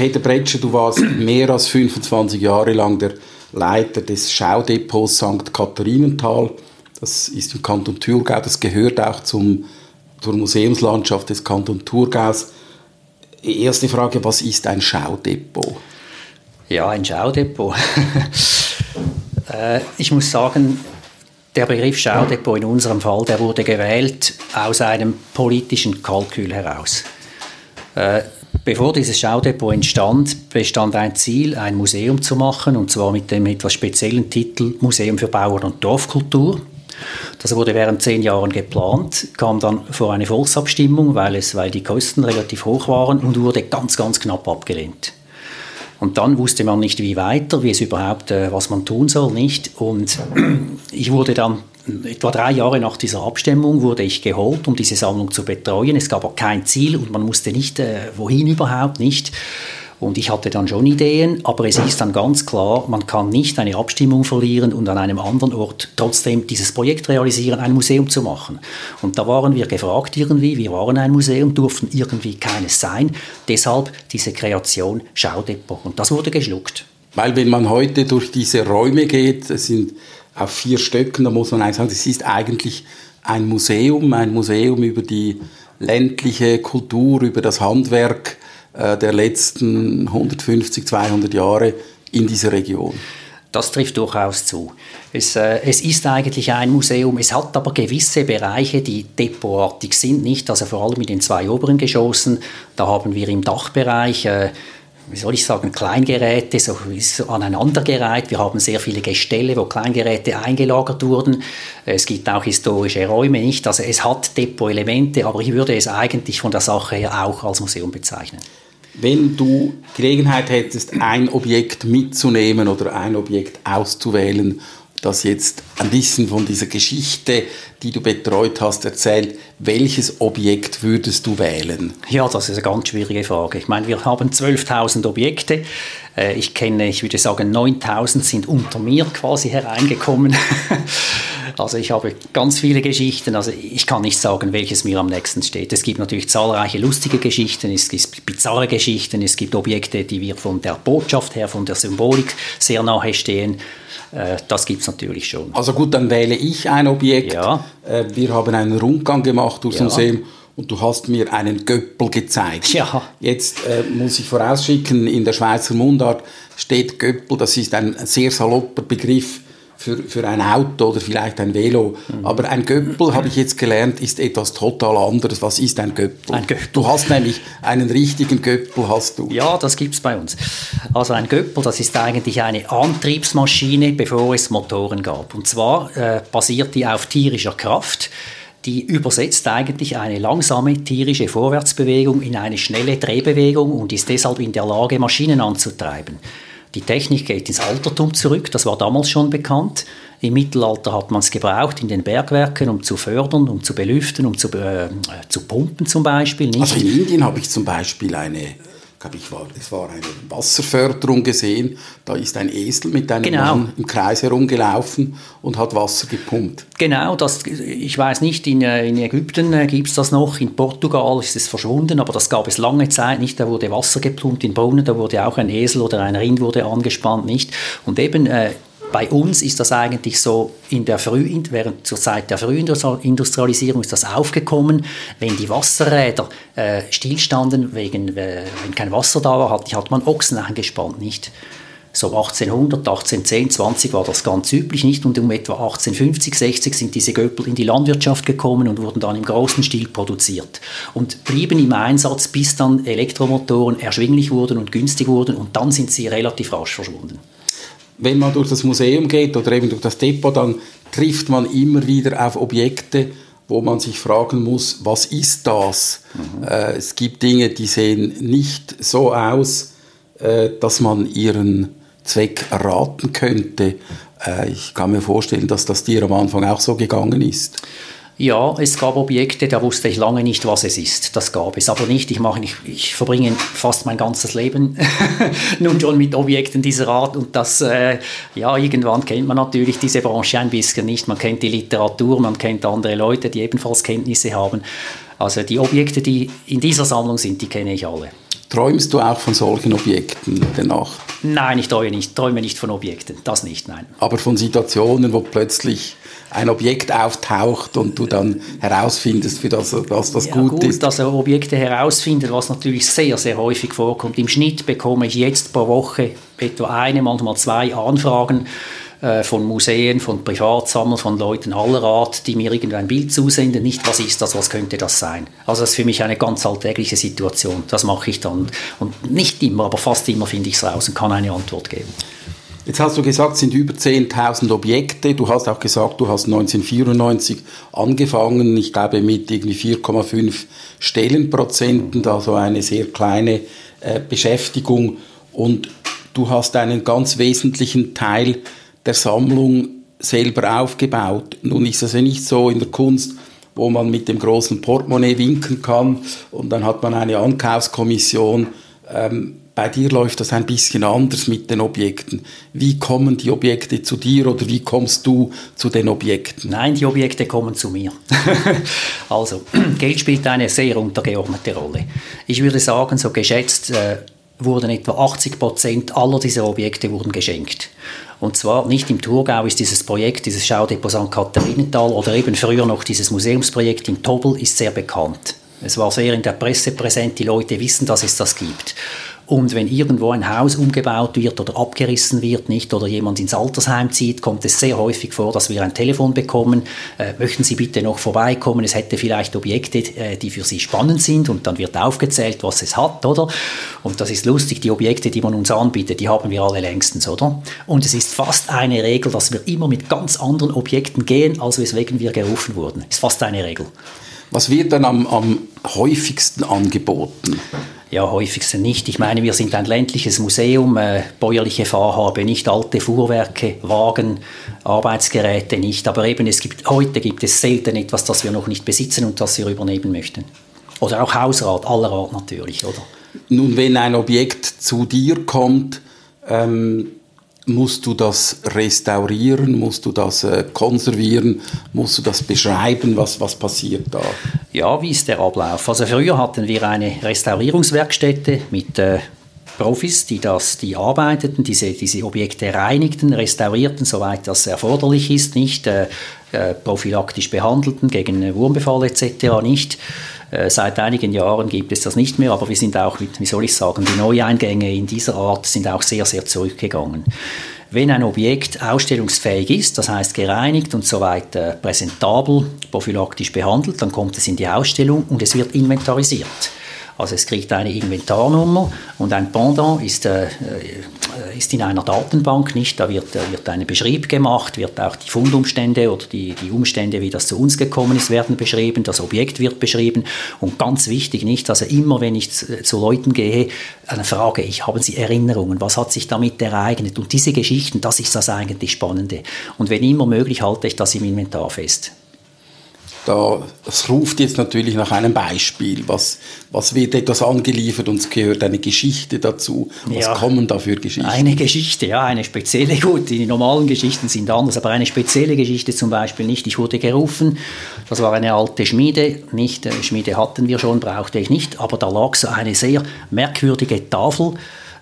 Peter Bretscher, du warst mehr als 25 Jahre lang der Leiter des Schaudepots St. Katharinenthal. Das ist im Kanton Thurgau, das gehört auch zum, zur Museumslandschaft des Kanton Thurgaus. Erste Frage, was ist ein Schaudepot? Ja, ein Schaudepot. Äh, ich muss sagen, der Begriff Schaudepot in unserem Fall, der wurde gewählt aus einem politischen Kalkül heraus. Äh, bevor dieses Schaudepot entstand, bestand ein Ziel, ein Museum zu machen, und zwar mit dem etwas speziellen Titel Museum für Bauern- und Dorfkultur. Das wurde während zehn Jahren geplant, kam dann vor eine Volksabstimmung, weil, es, weil die Kosten relativ hoch waren und wurde ganz, ganz knapp abgelehnt. Und dann wusste man nicht, wie weiter, wie es überhaupt, äh, was man tun soll, nicht. Und ich wurde dann etwa drei Jahre nach dieser Abstimmung wurde ich geholt, um diese Sammlung zu betreuen. Es gab aber kein Ziel und man wusste nicht, äh, wohin überhaupt nicht. Und ich hatte dann schon Ideen, aber es ist dann ganz klar, man kann nicht eine Abstimmung verlieren und an einem anderen Ort trotzdem dieses Projekt realisieren, ein Museum zu machen. Und da waren wir gefragt irgendwie, wir waren ein Museum, durften irgendwie keines sein. Deshalb diese Kreation Schaudepot. Und das wurde geschluckt. Weil wenn man heute durch diese Räume geht, es sind auf vier Stöcken, da muss man eigentlich sagen, es ist eigentlich ein Museum, ein Museum über die ländliche Kultur, über das Handwerk, äh, der letzten 150, 200 Jahre in dieser Region. Das trifft durchaus zu. Es, äh, es, ist eigentlich ein Museum, es hat aber gewisse Bereiche, die depotartig sind, nicht? Also vor allem in den zwei oberen Geschossen, da haben wir im Dachbereich, äh, wie soll ich sagen, Kleingeräte, so, so aneinandergereiht. Wir haben sehr viele Gestelle, wo Kleingeräte eingelagert wurden. Es gibt auch historische Räume, nicht? Also es hat Depot-Elemente, aber ich würde es eigentlich von der Sache her auch als Museum bezeichnen. Wenn du Gelegenheit hättest, ein Objekt mitzunehmen oder ein Objekt auszuwählen, das jetzt ein bisschen von dieser Geschichte, die du betreut hast, erzählt, welches Objekt würdest du wählen? Ja, das ist eine ganz schwierige Frage. Ich meine, wir haben 12.000 Objekte. Äh, ich kenne, ich würde sagen, 9.000 sind unter mir quasi hereingekommen. Also ich habe ganz viele Geschichten, also ich kann nicht sagen, welches mir am nächsten steht. Es gibt natürlich zahlreiche lustige Geschichten, es gibt bizarre Geschichten, es gibt Objekte, die wir von der Botschaft her, von der Symbolik sehr nahe stehen. Äh, das gibt es natürlich schon. Also gut, dann wähle ich ein Objekt. Ja. Äh, wir haben einen Rundgang gemacht durchs ja. Museum und du hast mir einen Göppel gezeigt. Ja. Jetzt äh, muss ich vorausschicken, in der Schweizer Mundart steht Göppel, das ist ein sehr salopper Begriff für, für ein Auto oder vielleicht ein Velo. Mhm. Aber ein Göppel, habe ich jetzt gelernt, ist etwas total anderes. Was ist ein Göppel? Ein Göppel. Du hast nämlich einen richtigen Göppel, hast du. Ja, das gibt es bei uns. Also ein Göppel, das ist eigentlich eine Antriebsmaschine, bevor es Motoren gab. Und zwar äh, basiert die auf tierischer Kraft die übersetzt eigentlich eine langsame tierische Vorwärtsbewegung in eine schnelle Drehbewegung und ist deshalb in der Lage, Maschinen anzutreiben. Die Technik geht ins Altertum zurück, das war damals schon bekannt. Im Mittelalter hat man es gebraucht in den Bergwerken, um zu fördern, um zu belüften, um zu, äh, zu pumpen zum Beispiel. Nicht? Also in Indien habe ich zum Beispiel eine glaube ich, war, es war eine Wasserförderung gesehen. Da ist ein Esel mit einem genau. Mann im Kreis herumgelaufen und hat Wasser gepumpt. Genau, das, ich weiß nicht, in, äh, in Ägypten äh, gibt es das noch, in Portugal ist es verschwunden, aber das gab es lange Zeit nicht. Da wurde Wasser gepumpt in Brunnen, da wurde auch ein Esel oder ein Rind wurde angespannt, nicht. Und eben äh, bei uns ist das eigentlich so in der Früh, während zur Zeit der Frühindustrialisierung ist das aufgekommen. Wenn die Wasserräder äh, stillstanden, wegen, äh, wenn kein Wasser da war, hat, hat man Ochsen eingespannt, nicht? So 1800, 1810, 20 war das ganz üblich, nicht? Und um etwa 1850, 60 sind diese Göppel in die Landwirtschaft gekommen und wurden dann im großen Stil produziert und blieben im Einsatz, bis dann Elektromotoren erschwinglich wurden und günstig wurden und dann sind sie relativ rasch verschwunden wenn man durch das Museum geht oder eben durch das Depot, dann trifft man immer wieder auf Objekte, wo man sich fragen muss, was ist das? Mhm. Äh, es gibt Dinge, die sehen nicht so aus, äh, dass man ihren Zweck erraten könnte. Äh, ich kann mir vorstellen, dass das dir am Anfang auch so gegangen ist. Ja, es gab Objekte, da wusste ich lange nicht, was es ist. Das gab es aber nicht. Ich, mache, ich, ich verbringe fast mein ganzes Leben nun schon mit Objekten dieser Art und das, äh, ja, irgendwann kennt man natürlich diese Branche ein bisschen nicht. Man kennt die Literatur, man kennt andere Leute, die ebenfalls Kenntnisse haben. Also die Objekte, die in dieser Sammlung sind, die kenne ich alle. Träumst du auch von solchen Objekten Nacht? Nein, ich träume nicht, träume nicht von Objekten, das nicht, nein. Aber von Situationen, wo plötzlich ein Objekt auftaucht und du dann herausfindest, für das, was das ja, gut, gut ist. dass er Objekte herausfindet, was natürlich sehr, sehr häufig vorkommt. Im Schnitt bekomme ich jetzt pro Woche etwa eine, manchmal zwei Anfragen äh, von Museen, von Privatsammlern, von Leuten aller Art, die mir irgendein Bild zusenden. Nicht, was ist das, was könnte das sein? Also das ist für mich eine ganz alltägliche Situation. Das mache ich dann. Und nicht immer, aber fast immer finde ich es raus und kann eine Antwort geben. Jetzt hast du gesagt, es sind über 10.000 Objekte. Du hast auch gesagt, du hast 1994 angefangen, ich glaube mit irgendwie 4,5 Stellenprozenten, also eine sehr kleine äh, Beschäftigung. Und du hast einen ganz wesentlichen Teil der Sammlung selber aufgebaut. Nun ist es ja nicht so in der Kunst, wo man mit dem großen Portemonnaie winken kann und dann hat man eine Ankaufskommission. Ähm, bei dir läuft das ein bisschen anders mit den Objekten. Wie kommen die Objekte zu dir oder wie kommst du zu den Objekten? Nein, die Objekte kommen zu mir. also, Geld spielt eine sehr untergeordnete Rolle. Ich würde sagen, so geschätzt äh, wurden etwa 80 Prozent aller dieser Objekte wurden geschenkt. Und zwar nicht im Thurgau ist dieses Projekt, dieses Schaudepot St. Katharinenthal oder eben früher noch dieses Museumsprojekt im Tobel ist sehr bekannt. Es war sehr in der Presse präsent, die Leute wissen, dass es das gibt. Und wenn irgendwo ein Haus umgebaut wird oder abgerissen wird, nicht, oder jemand ins Altersheim zieht, kommt es sehr häufig vor, dass wir ein Telefon bekommen. Äh, möchten Sie bitte noch vorbeikommen? Es hätte vielleicht Objekte, äh, die für Sie spannend sind und dann wird aufgezählt, was es hat, oder? Und das ist lustig, die Objekte, die man uns anbietet, die haben wir alle längstens, oder? Und es ist fast eine Regel, dass wir immer mit ganz anderen Objekten gehen, als weswegen wir gerufen wurden. Ist fast eine Regel. Was wird dann am, am häufigsten angeboten? Ja, häufigsten nicht. Ich meine, wir sind ein ländliches Museum, äh, bäuerliche Fahrhabe, nicht alte Fuhrwerke, Wagen, Arbeitsgeräte nicht. Aber eben, es gibt, heute gibt es selten etwas, das wir noch nicht besitzen und das wir übernehmen möchten. Oder auch Hausrat, aller Art natürlich, oder? Nun, wenn ein Objekt zu dir kommt, ähm, musst du das restaurieren, musst du das äh, konservieren, musst du das beschreiben, was, was passiert da? Ja, wie ist der Ablauf? Also früher hatten wir eine Restaurierungswerkstätte mit äh, Profis, die, das, die arbeiteten, diese, diese Objekte reinigten, restaurierten, soweit das erforderlich ist, nicht äh, äh prophylaktisch behandelten gegen Wurmbefall etc. nicht. Äh, seit einigen Jahren gibt es das nicht mehr, aber wir sind auch, wie soll ich sagen, die Neueingänge in dieser Art sind auch sehr, sehr zurückgegangen. Wenn ein Objekt ausstellungsfähig ist, das heißt gereinigt und so weiter präsentabel, prophylaktisch behandelt, dann kommt es in die Ausstellung und es wird inventarisiert. Also es kriegt eine Inventarnummer und ein Pendant ist, äh, äh, ist in einer Datenbank nicht. Da wird, äh, wird ein Beschrieb gemacht, wird auch die Fundumstände oder die, die Umstände, wie das zu uns gekommen ist, werden beschrieben. Das Objekt wird beschrieben und ganz wichtig nicht, also immer wenn ich zu, zu Leuten gehe, dann frage ich, haben Sie Erinnerungen? Was hat sich damit ereignet? Und diese Geschichten, das ist das eigentlich Spannende. Und wenn immer möglich, halte ich das im Inventar fest. Da, das ruft jetzt natürlich nach einem Beispiel. Was, was wird etwas angeliefert und es gehört eine Geschichte dazu? Was ja, kommen da für Geschichten? Eine Geschichte, ja, eine spezielle. Gut, die normalen Geschichten sind anders, aber eine spezielle Geschichte zum Beispiel nicht. Ich wurde gerufen, das war eine alte Schmiede, nicht, äh, Schmiede hatten wir schon, brauchte ich nicht, aber da lag so eine sehr merkwürdige Tafel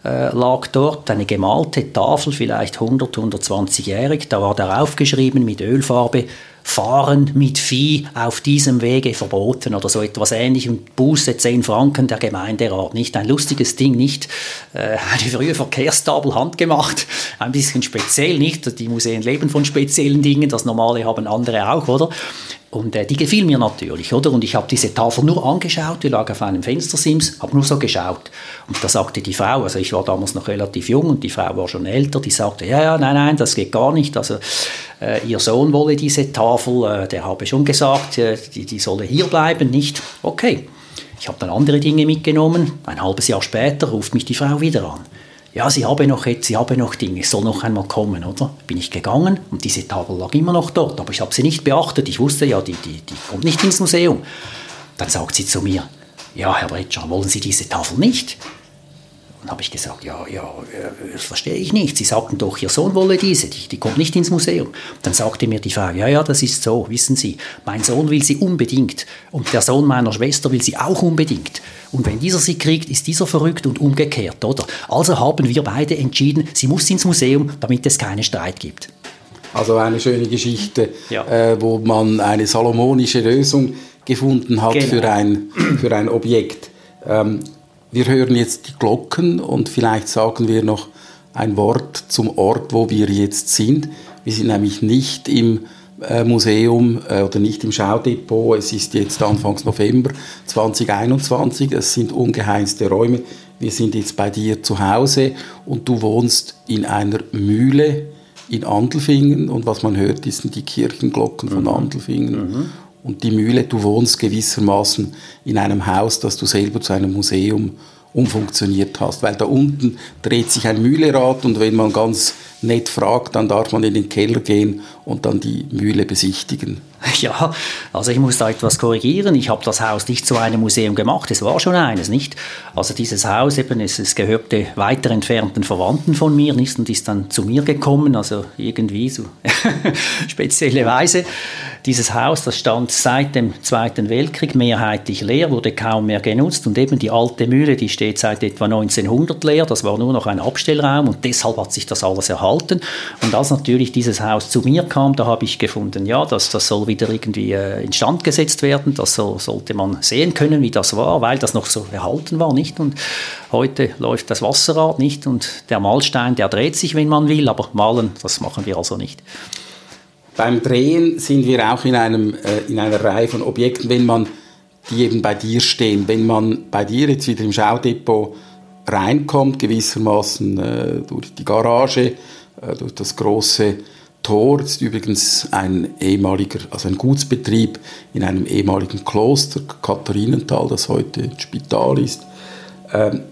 äh, lag dort, eine gemalte Tafel, vielleicht 100, 120-jährig. Da war darauf geschrieben mit Ölfarbe, Fahren mit Vieh auf diesem Wege verboten oder so etwas ähnlichem. Buße 10 Franken der Gemeinderat. Nicht ein lustiges Ding, nicht äh, eine frühe Verkehrstafel handgemacht. Ein bisschen speziell, nicht? Die Museen leben von speziellen Dingen, das Normale haben andere auch, oder? Und äh, die gefiel mir natürlich, oder? Und ich habe diese Tafel nur angeschaut, die lag auf einem Fenstersims, habe nur so geschaut. Und da sagte die Frau, also ich war damals noch relativ jung und die Frau war schon älter, die sagte, ja, ja, nein, nein, das geht gar nicht. Also äh, ihr Sohn wolle diese Tafel, äh, der habe schon gesagt, äh, die, die solle hier bleiben, nicht? Okay. Ich habe dann andere Dinge mitgenommen. Ein halbes Jahr später ruft mich die Frau wieder an ja, sie habe noch sie habe noch Dinge, es soll noch einmal kommen, oder? Bin ich gegangen und diese Tafel lag immer noch dort, aber ich habe sie nicht beachtet. Ich wusste ja, die, die, die kommt nicht ins Museum. Dann sagt sie zu mir, ja, Herr Bretscher, wollen Sie diese Tafel nicht? Dann habe ich gesagt, ja, ja, äh, das verstehe ich nicht. Sie sagten doch, Ihr Sohn wolle diese, die, die kommt nicht ins Museum. Dann sagte mir die Frau, ja, ja, das ist so, wissen Sie, mein Sohn will sie unbedingt und der Sohn meiner Schwester will sie auch unbedingt. Und wenn dieser sie kriegt, ist dieser verrückt und umgekehrt, oder? Also haben wir beide entschieden, sie muss ins Museum, damit es keinen Streit gibt. Also eine schöne Geschichte, ja. äh, wo man eine salomonische Lösung gefunden hat genau. für, ein, für ein Objekt. Ähm, wir hören jetzt die Glocken und vielleicht sagen wir noch ein Wort zum Ort, wo wir jetzt sind. Wir sind nämlich nicht im äh, Museum äh, oder nicht im Schaudepot. Es ist jetzt Anfangs November 2021. Es sind ungeheizte Räume. Wir sind jetzt bei dir zu Hause und du wohnst in einer Mühle in Andelfingen und was man hört, sind die Kirchenglocken von mhm. Andelfingen. Mhm. Und die Mühle, du wohnst gewissermaßen in einem Haus, das du selber zu einem Museum umfunktioniert hast. Weil da unten dreht sich ein Mühlerad und wenn man ganz nett fragt, dann darf man in den Keller gehen und dann die Mühle besichtigen. Ja, also ich muss da etwas korrigieren. Ich habe das Haus nicht zu einem Museum gemacht. Es war schon eines, nicht? Also dieses Haus eben, es, es gehörte weiter entfernten Verwandten von mir, nicht? Und ist dann zu mir gekommen, also irgendwie so spezielle Weise. Dieses Haus, das stand seit dem Zweiten Weltkrieg mehrheitlich leer, wurde kaum mehr genutzt und eben die alte Mühle, die steht seit etwa 1900 leer. Das war nur noch ein Abstellraum und deshalb hat sich das alles erhalten. Und als natürlich dieses Haus zu mir kam, da habe ich gefunden, ja, das, das soll wieder irgendwie äh, instand gesetzt werden. Das so, sollte man sehen können, wie das war, weil das noch so erhalten war, nicht? Und heute läuft das Wasserrad nicht und der Mahlstein, der dreht sich, wenn man will, aber malen, das machen wir also nicht. Beim Drehen sind wir auch in, einem, äh, in einer Reihe von Objekten, wenn man die eben bei dir stehen. Wenn man bei dir jetzt wieder im Schaudepot reinkommt, gewissermaßen äh, durch die Garage, äh, durch das große Tor, das ist übrigens ein ehemaliger, also ein Gutsbetrieb in einem ehemaligen Kloster, Katharinenthal, das heute ein Spital ist. Ähm,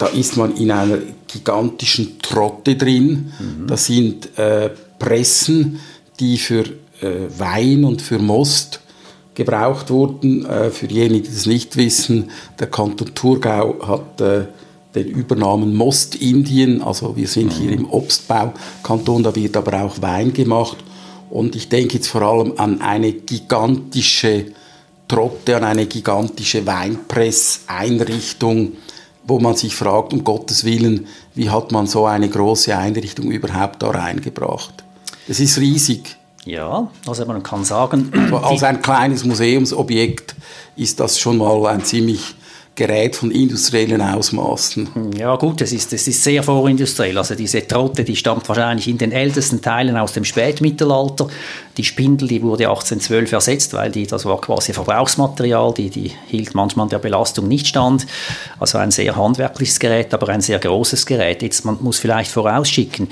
da ist man in einer gigantischen Trotte drin. Mhm. Da sind äh, Pressen, die für äh, Wein und für Most gebraucht wurden. Äh, für diejenigen, die das nicht wissen, der Kanton Thurgau hat äh, den Übernamen Mostindien, also wir sind hier im Obstbaukanton, da wird aber auch Wein gemacht. Und ich denke jetzt vor allem an eine gigantische Trotte, an eine gigantische Weinpresseinrichtung, wo man sich fragt, um Gottes Willen, wie hat man so eine große Einrichtung überhaupt da reingebracht? Es ist riesig. Ja, also man kann sagen... Also als ein kleines Museumsobjekt ist das schon mal ein ziemlich Gerät von industriellen Ausmaßen. Ja gut, es ist, es ist sehr vorindustriell. Also diese Trotte, die stammt wahrscheinlich in den ältesten Teilen aus dem Spätmittelalter. Die Spindel, die wurde 1812 ersetzt, weil die, das war quasi Verbrauchsmaterial, die, die hielt manchmal der Belastung nicht stand. Also ein sehr handwerkliches Gerät, aber ein sehr großes Gerät. Jetzt, man muss vielleicht vorausschicken,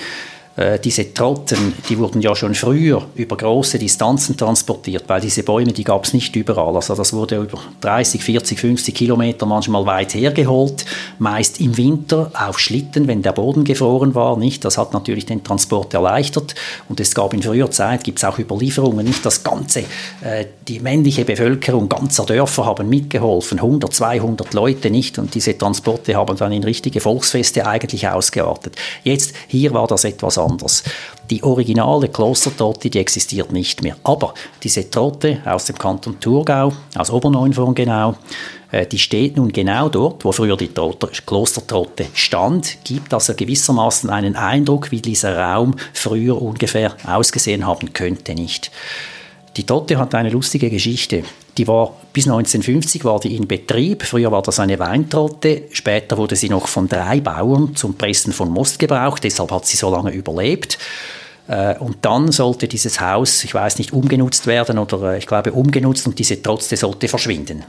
diese Trotten, die wurden ja schon früher über große Distanzen transportiert, weil diese Bäume, die gab es nicht überall. Also das wurde über 30, 40, 50 Kilometer manchmal weit hergeholt, meist im Winter auf Schlitten, wenn der Boden gefroren war. Nicht, das hat natürlich den Transport erleichtert. Und es gab in früher Zeit, gibt es auch Überlieferungen, nicht das ganze, äh, die männliche Bevölkerung ganzer Dörfer haben mitgeholfen, 100, 200 Leute nicht. Und diese Transporte haben dann in richtige Volksfeste eigentlich ausgeartet. Jetzt hier war das etwas anders. Die originale Klostertrotte, die existiert nicht mehr. Aber diese Trotte aus dem Kanton Thurgau, aus Oberneunvorn genau, äh, die steht nun genau dort, wo früher die Trotte, Klostertrotte stand, gibt also gewissermaßen einen Eindruck, wie dieser Raum früher ungefähr ausgesehen haben könnte, nicht? Die Trotte hat eine lustige Geschichte. Die war bis 1950 war die in Betrieb. Früher war das eine Weintrotte. Später wurde sie noch von drei Bauern zum Pressen von Most gebraucht. Deshalb hat sie so lange überlebt. Äh, und dann sollte dieses Haus, ich weiß nicht, umgenutzt werden oder äh, ich glaube umgenutzt und diese Trotte sollte verschwinden.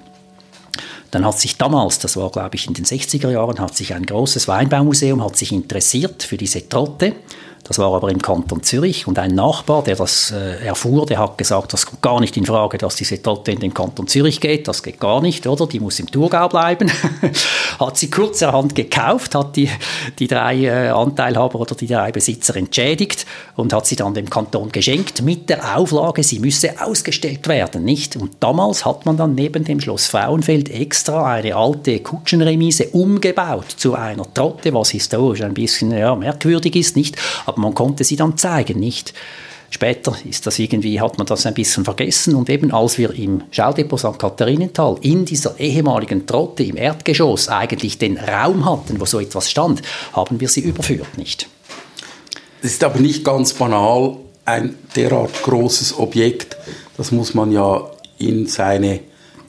Dann hat sich damals, das war glaube ich in den 60er Jahren, hat sich ein großes Weinbaumuseum hat sich interessiert für diese Trotte Das war aber im Kanton Zürich und ein Nachbar, der das äh, erfuhr, der hat gesagt, das kommt gar nicht in Frage, dass diese Trotte in den Kanton Zürich geht. Das geht gar nicht, oder? Die muss im Thurgau bleiben. hat sie kurzerhand gekauft, hat die, die drei äh, Anteilhaber oder die drei Besitzer entschädigt und hat sie dann dem Kanton geschenkt mit der Auflage, sie müsse ausgestellt werden, nicht? Und damals hat man dann neben dem Schloss Frauenfeld extra eine alte Kutschenremise umgebaut zu einer Trotte, was historisch ein bisschen ja, merkwürdig ist, nicht? Aber man konnte sie dann zeigen, nicht? Später ist das irgendwie, hat man das ein bisschen vergessen und eben als wir im Schaudepot St. Katharinenthal in dieser ehemaligen Trotte im Erdgeschoss eigentlich den Raum hatten, wo so etwas stand, haben wir sie überführt, nicht? Das ist aber nicht ganz banal, ein derart großes Objekt, das muss man ja in seine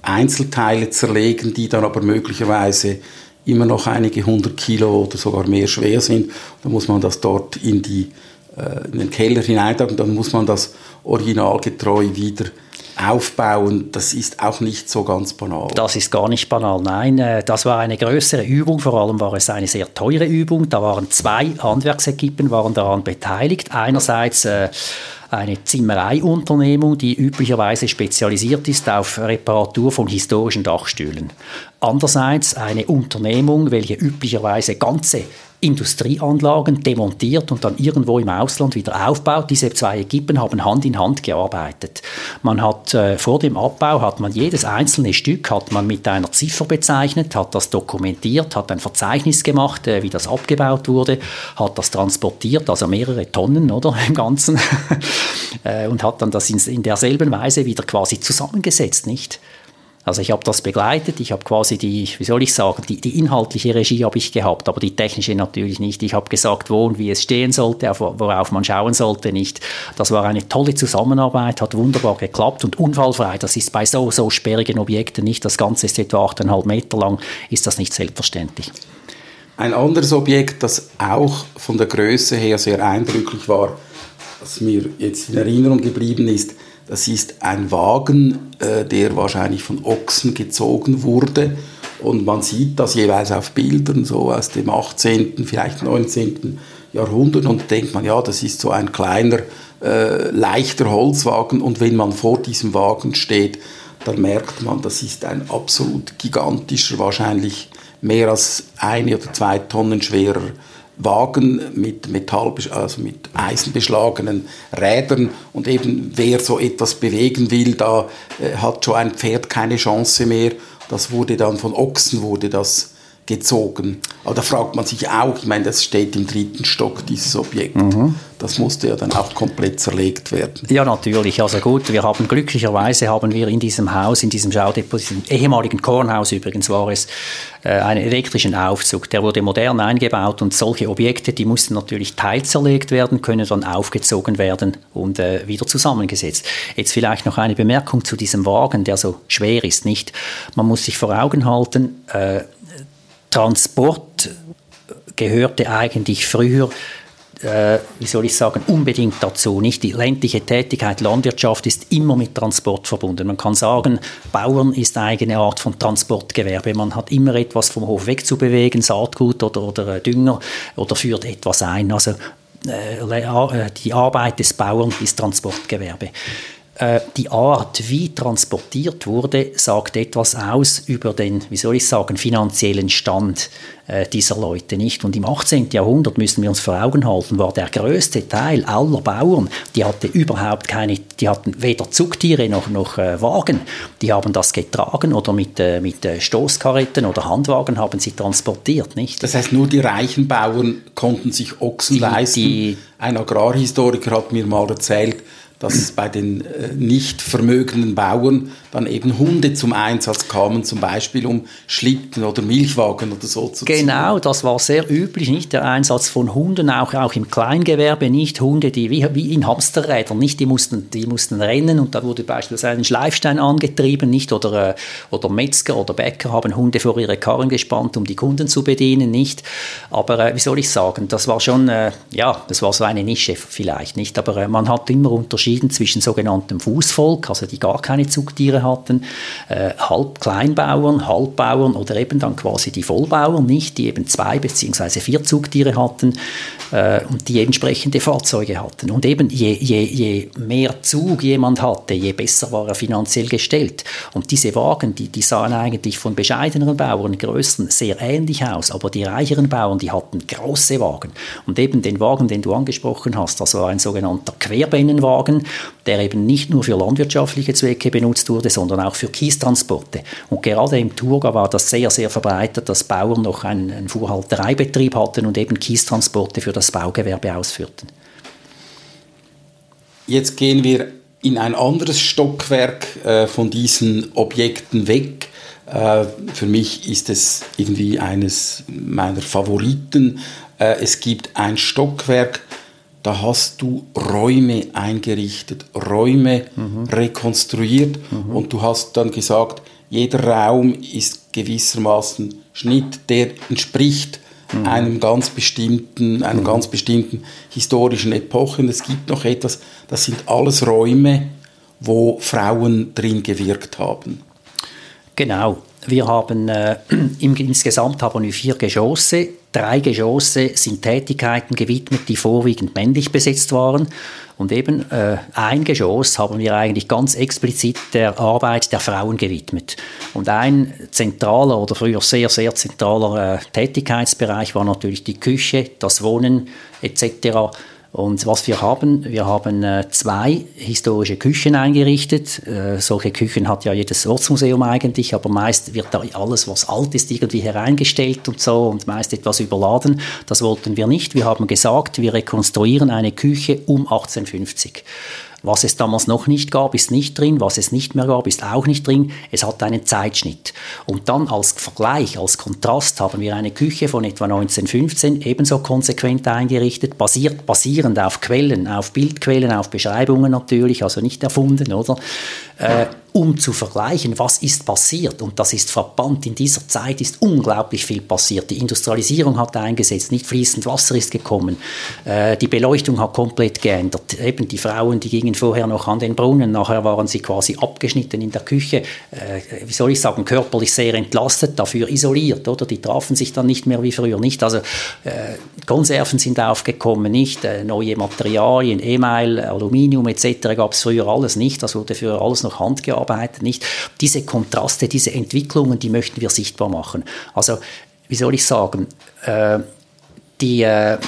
Einzelteile zerlegen, die dann aber möglicherweise immer noch einige hundert Kilo oder sogar mehr schwer sind. Dann muss man das dort in, die, äh, in den Keller hineintun, dann muss man das originalgetreu wieder aufbauen, das ist auch nicht so ganz banal. Das ist gar nicht banal, nein. Äh, das war eine größere Übung, vor allem war es eine sehr teure Übung. Da waren zwei Handwerksequipen waren daran beteiligt. Einerseits äh, eine Zimmereiunternehmung, die üblicherweise spezialisiert ist auf Reparatur von historischen Dachstühlen. Andererseits eine Unternehmung, welche üblicherweise ganze Industrieanlagen demontiert und dann irgendwo im Ausland wieder aufbaut. Diese zwei Equipen haben Hand in Hand gearbeitet. Man hat äh, vor dem Abbau hat man jedes einzelne Stück hat man mit einer Ziffer bezeichnet, hat das dokumentiert, hat ein Verzeichnis gemacht, äh, wie das abgebaut wurde, hat das transportiert, also mehrere Tonnen oder im Ganzen äh, und hat dann das in, in derselben Weise wieder quasi zusammengesetzt, nicht? Also ich habe das begleitet, ich habe quasi die, wie soll ich sagen, die, die inhaltliche Regie habe ich gehabt, aber die technische natürlich nicht. Ich habe gesagt, wo und wie es stehen sollte, worauf man schauen sollte, nicht. Das war eine tolle Zusammenarbeit, hat wunderbar geklappt und unfallfrei. Das ist bei so, so sperrigen Objekten nicht. Das Ganze ist etwa 8,5 Meter lang, ist das nicht selbstverständlich. Ein anderes Objekt, das auch von der Größe her sehr eindrücklich war, was mir jetzt in Erinnerung geblieben ist, das ist ein Wagen, äh, der wahrscheinlich von Ochsen gezogen wurde. Und man sieht das jeweils auf Bildern, so aus dem 18., vielleicht 19. Jahrhundert. Und denkt man, ja, das ist so ein kleiner, äh, leichter Holzwagen. Und wenn man vor diesem Wagen steht, dann merkt man, das ist ein absolut gigantischer, wahrscheinlich mehr als eine oder zwei Tonnen schwerer Wagen mit Metall, also mit eisenbeschlagenen Rädern und eben wer so etwas bewegen will, da äh, hat schon ein Pferd keine Chance mehr. Das wurde dann von Ochsen wurde das gezogen. Aber da fragt man sich auch, ich meine, das steht im dritten Stock, dieses Objekt. Mhm. Das musste ja dann auch komplett zerlegt werden. Ja, natürlich. Also gut, wir haben glücklicherweise haben wir in diesem Haus, in diesem Schaudepot, im ehemaligen Kornhaus übrigens war es, äh, einen elektrischen Aufzug. Der wurde modern eingebaut und solche Objekte, die mussten natürlich teilzerlegt werden, können dann aufgezogen werden und äh, wieder zusammengesetzt. Jetzt vielleicht noch eine Bemerkung zu diesem Wagen, der so schwer ist, nicht? Man muss sich vor Augen halten, äh, Transport gehörte eigentlich früher äh, wie soll ich sagen, unbedingt dazu. Nicht die ländliche Tätigkeit, Landwirtschaft ist immer mit Transport verbunden. Man kann sagen, Bauern ist eine Art von Transportgewerbe. Man hat immer etwas vom Hof wegzubewegen, Saatgut oder, oder Dünger oder führt etwas ein. Also äh, äh die Arbeit des Bauern ist Transportgewerbe. Äh, die Art, wie transportiert wurde, sagt etwas aus über den, wie soll ich sagen, finanziellen Stand äh, dieser Leute nicht. Und im 18. Jahrhundert müssen wir uns vor Augen halten, war der größte Teil aller Bauern, die hatte überhaupt keine, die hatten weder Zugtiere noch, noch äh, Wagen. Die haben das getragen oder mit, mit Stoßkaretten oder Handwagen haben sie transportiert, nicht? Das heißt, nur die reichen Bauern konnten sich Ochsen die, leisten. Die, Ein Agrarhistoriker hat mir mal erzählt, dass bei den äh, nicht vermögenden Bauern dann eben Hunde zum Einsatz kamen, zum Beispiel um Schlitten oder Milchwagen oder so zu ziehen. Genau, das war sehr üblich, nicht? Der Einsatz von Hunden, auch, auch im Kleingewerbe, nicht. Hunde, die wie, wie in Hamsterrädern, nicht, die mussten, die mussten rennen und da wurde beispielsweise ein Schleifstein angetrieben, nicht, oder, äh, oder Metzger oder Bäcker haben Hunde vor ihre Karren gespannt, um die Kunden zu bedienen, nicht, aber äh, wie soll ich sagen, das war schon, äh, ja, das war so eine Nische vielleicht, nicht, aber äh, man hat immer unterschieden unterschieden zwischen sogenanntem Fußvolk, also die gar keine Zugtiere hatten, äh, Halbkleinbauern, Halbbauern oder eben dann quasi die Vollbauern, nicht, die eben zwei bzw. vier Zugtiere hatten äh, und die entsprechende Fahrzeuge hatten. Und eben je, je, je mehr Zug jemand hatte, je besser war er finanziell gestellt. Und diese Wagen, die, die sahen eigentlich von bescheideneren Bauern, größeren, sehr ähnlich aus, aber die reicheren Bauern, die hatten große Wagen. Und eben den Wagen, den du angesprochen hast, das war ein sogenannter Querbennenwagen, der eben nicht nur für landwirtschaftliche Zwecke benutzt wurde, sondern auch für Kiestransporte. Und gerade im Thurgau war das sehr, sehr verbreitet, dass Bauern noch einen, einen Fuhrhaltereibetrieb hatten und eben Kiestransporte für das Baugewerbe ausführten. Jetzt gehen wir in ein anderes Stockwerk äh, von diesen Objekten weg. Äh, für mich ist es irgendwie eines meiner Favoriten. Äh, es gibt ein Stockwerk, da hast du Räume eingerichtet, Räume mhm. rekonstruiert mhm. und du hast dann gesagt, jeder Raum ist gewissermaßen Schnitt, der entspricht mhm. einem ganz bestimmten, einem mhm. ganz bestimmten historischen Epoche. Und es gibt noch etwas, das sind alles Räume, wo Frauen drin gewirkt haben. Genau. Wir haben äh, insgesamt haben wir vier Geschosse. Drei Geschosse sind Tätigkeiten gewidmet, die vorwiegend männlich besetzt waren. Und eben äh, ein Geschoss haben wir eigentlich ganz explizit der Arbeit der Frauen gewidmet. Und ein zentraler oder früher sehr, sehr zentraler äh, Tätigkeitsbereich war natürlich die Küche, das Wohnen etc. Und was wir haben, wir haben äh, zwei historische Küchen eingerichtet. Äh, solche Küchen hat ja jedes Ortsmuseum eigentlich, aber meist wird da alles, was alt ist, irgendwie hereingestellt und so und meist etwas überladen. Das wollten wir nicht. Wir haben gesagt, wir rekonstruieren eine Küche um 1850. Was es damals noch nicht gab, ist nicht drin. Was es nicht mehr gab, ist auch nicht drin. Es hat einen Zeitschnitt. Und dann als Vergleich, als Kontrast haben wir eine Küche von etwa 1915 ebenso konsequent eingerichtet, basiert, basierend auf Quellen, auf Bildquellen, auf Beschreibungen natürlich, also nicht erfunden, oder? Äh, um zu vergleichen, was ist passiert. Und das ist verbannt. In dieser Zeit ist unglaublich viel passiert. Die Industrialisierung hat eingesetzt, nicht fließend Wasser ist gekommen. Äh, die Beleuchtung hat komplett geändert. Eben die Frauen, die gingen vorher noch an den Brunnen, nachher waren sie quasi abgeschnitten in der Küche. Äh, wie soll ich sagen, körperlich sehr entlastet, dafür isoliert. Oder? Die trafen sich dann nicht mehr wie früher. Nicht? Also äh, Konserven sind aufgekommen, nicht äh, neue Materialien, E-Mail, Aluminium etc. gab es früher alles nicht. Das wurde für alles noch handgearbeitet, nicht? Diese Kontraste, diese Entwicklungen, die möchten wir sichtbar machen. Also, wie soll ich sagen, äh, die, äh,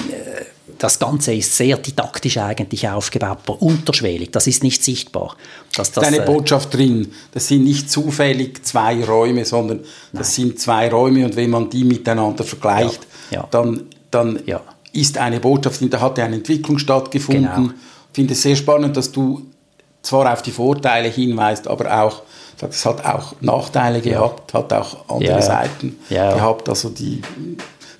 das Ganze ist sehr didaktisch eigentlich aufgebaut, aber unterschwellig. Das ist nicht sichtbar. Dass das, Deine äh, Botschaft drin. Das sind nicht zufällig zwei Räume, sondern nein. das sind zwei Räume und wenn man die miteinander vergleicht, ja, ja. dann, dann ja. ist eine Botschaft, da hat eine Entwicklung stattgefunden. Genau. Ich finde es sehr spannend, dass du zwar auf die Vorteile hinweist, aber auch, es hat auch Nachteile gehabt, hat auch andere ja. Seiten gehabt. Also die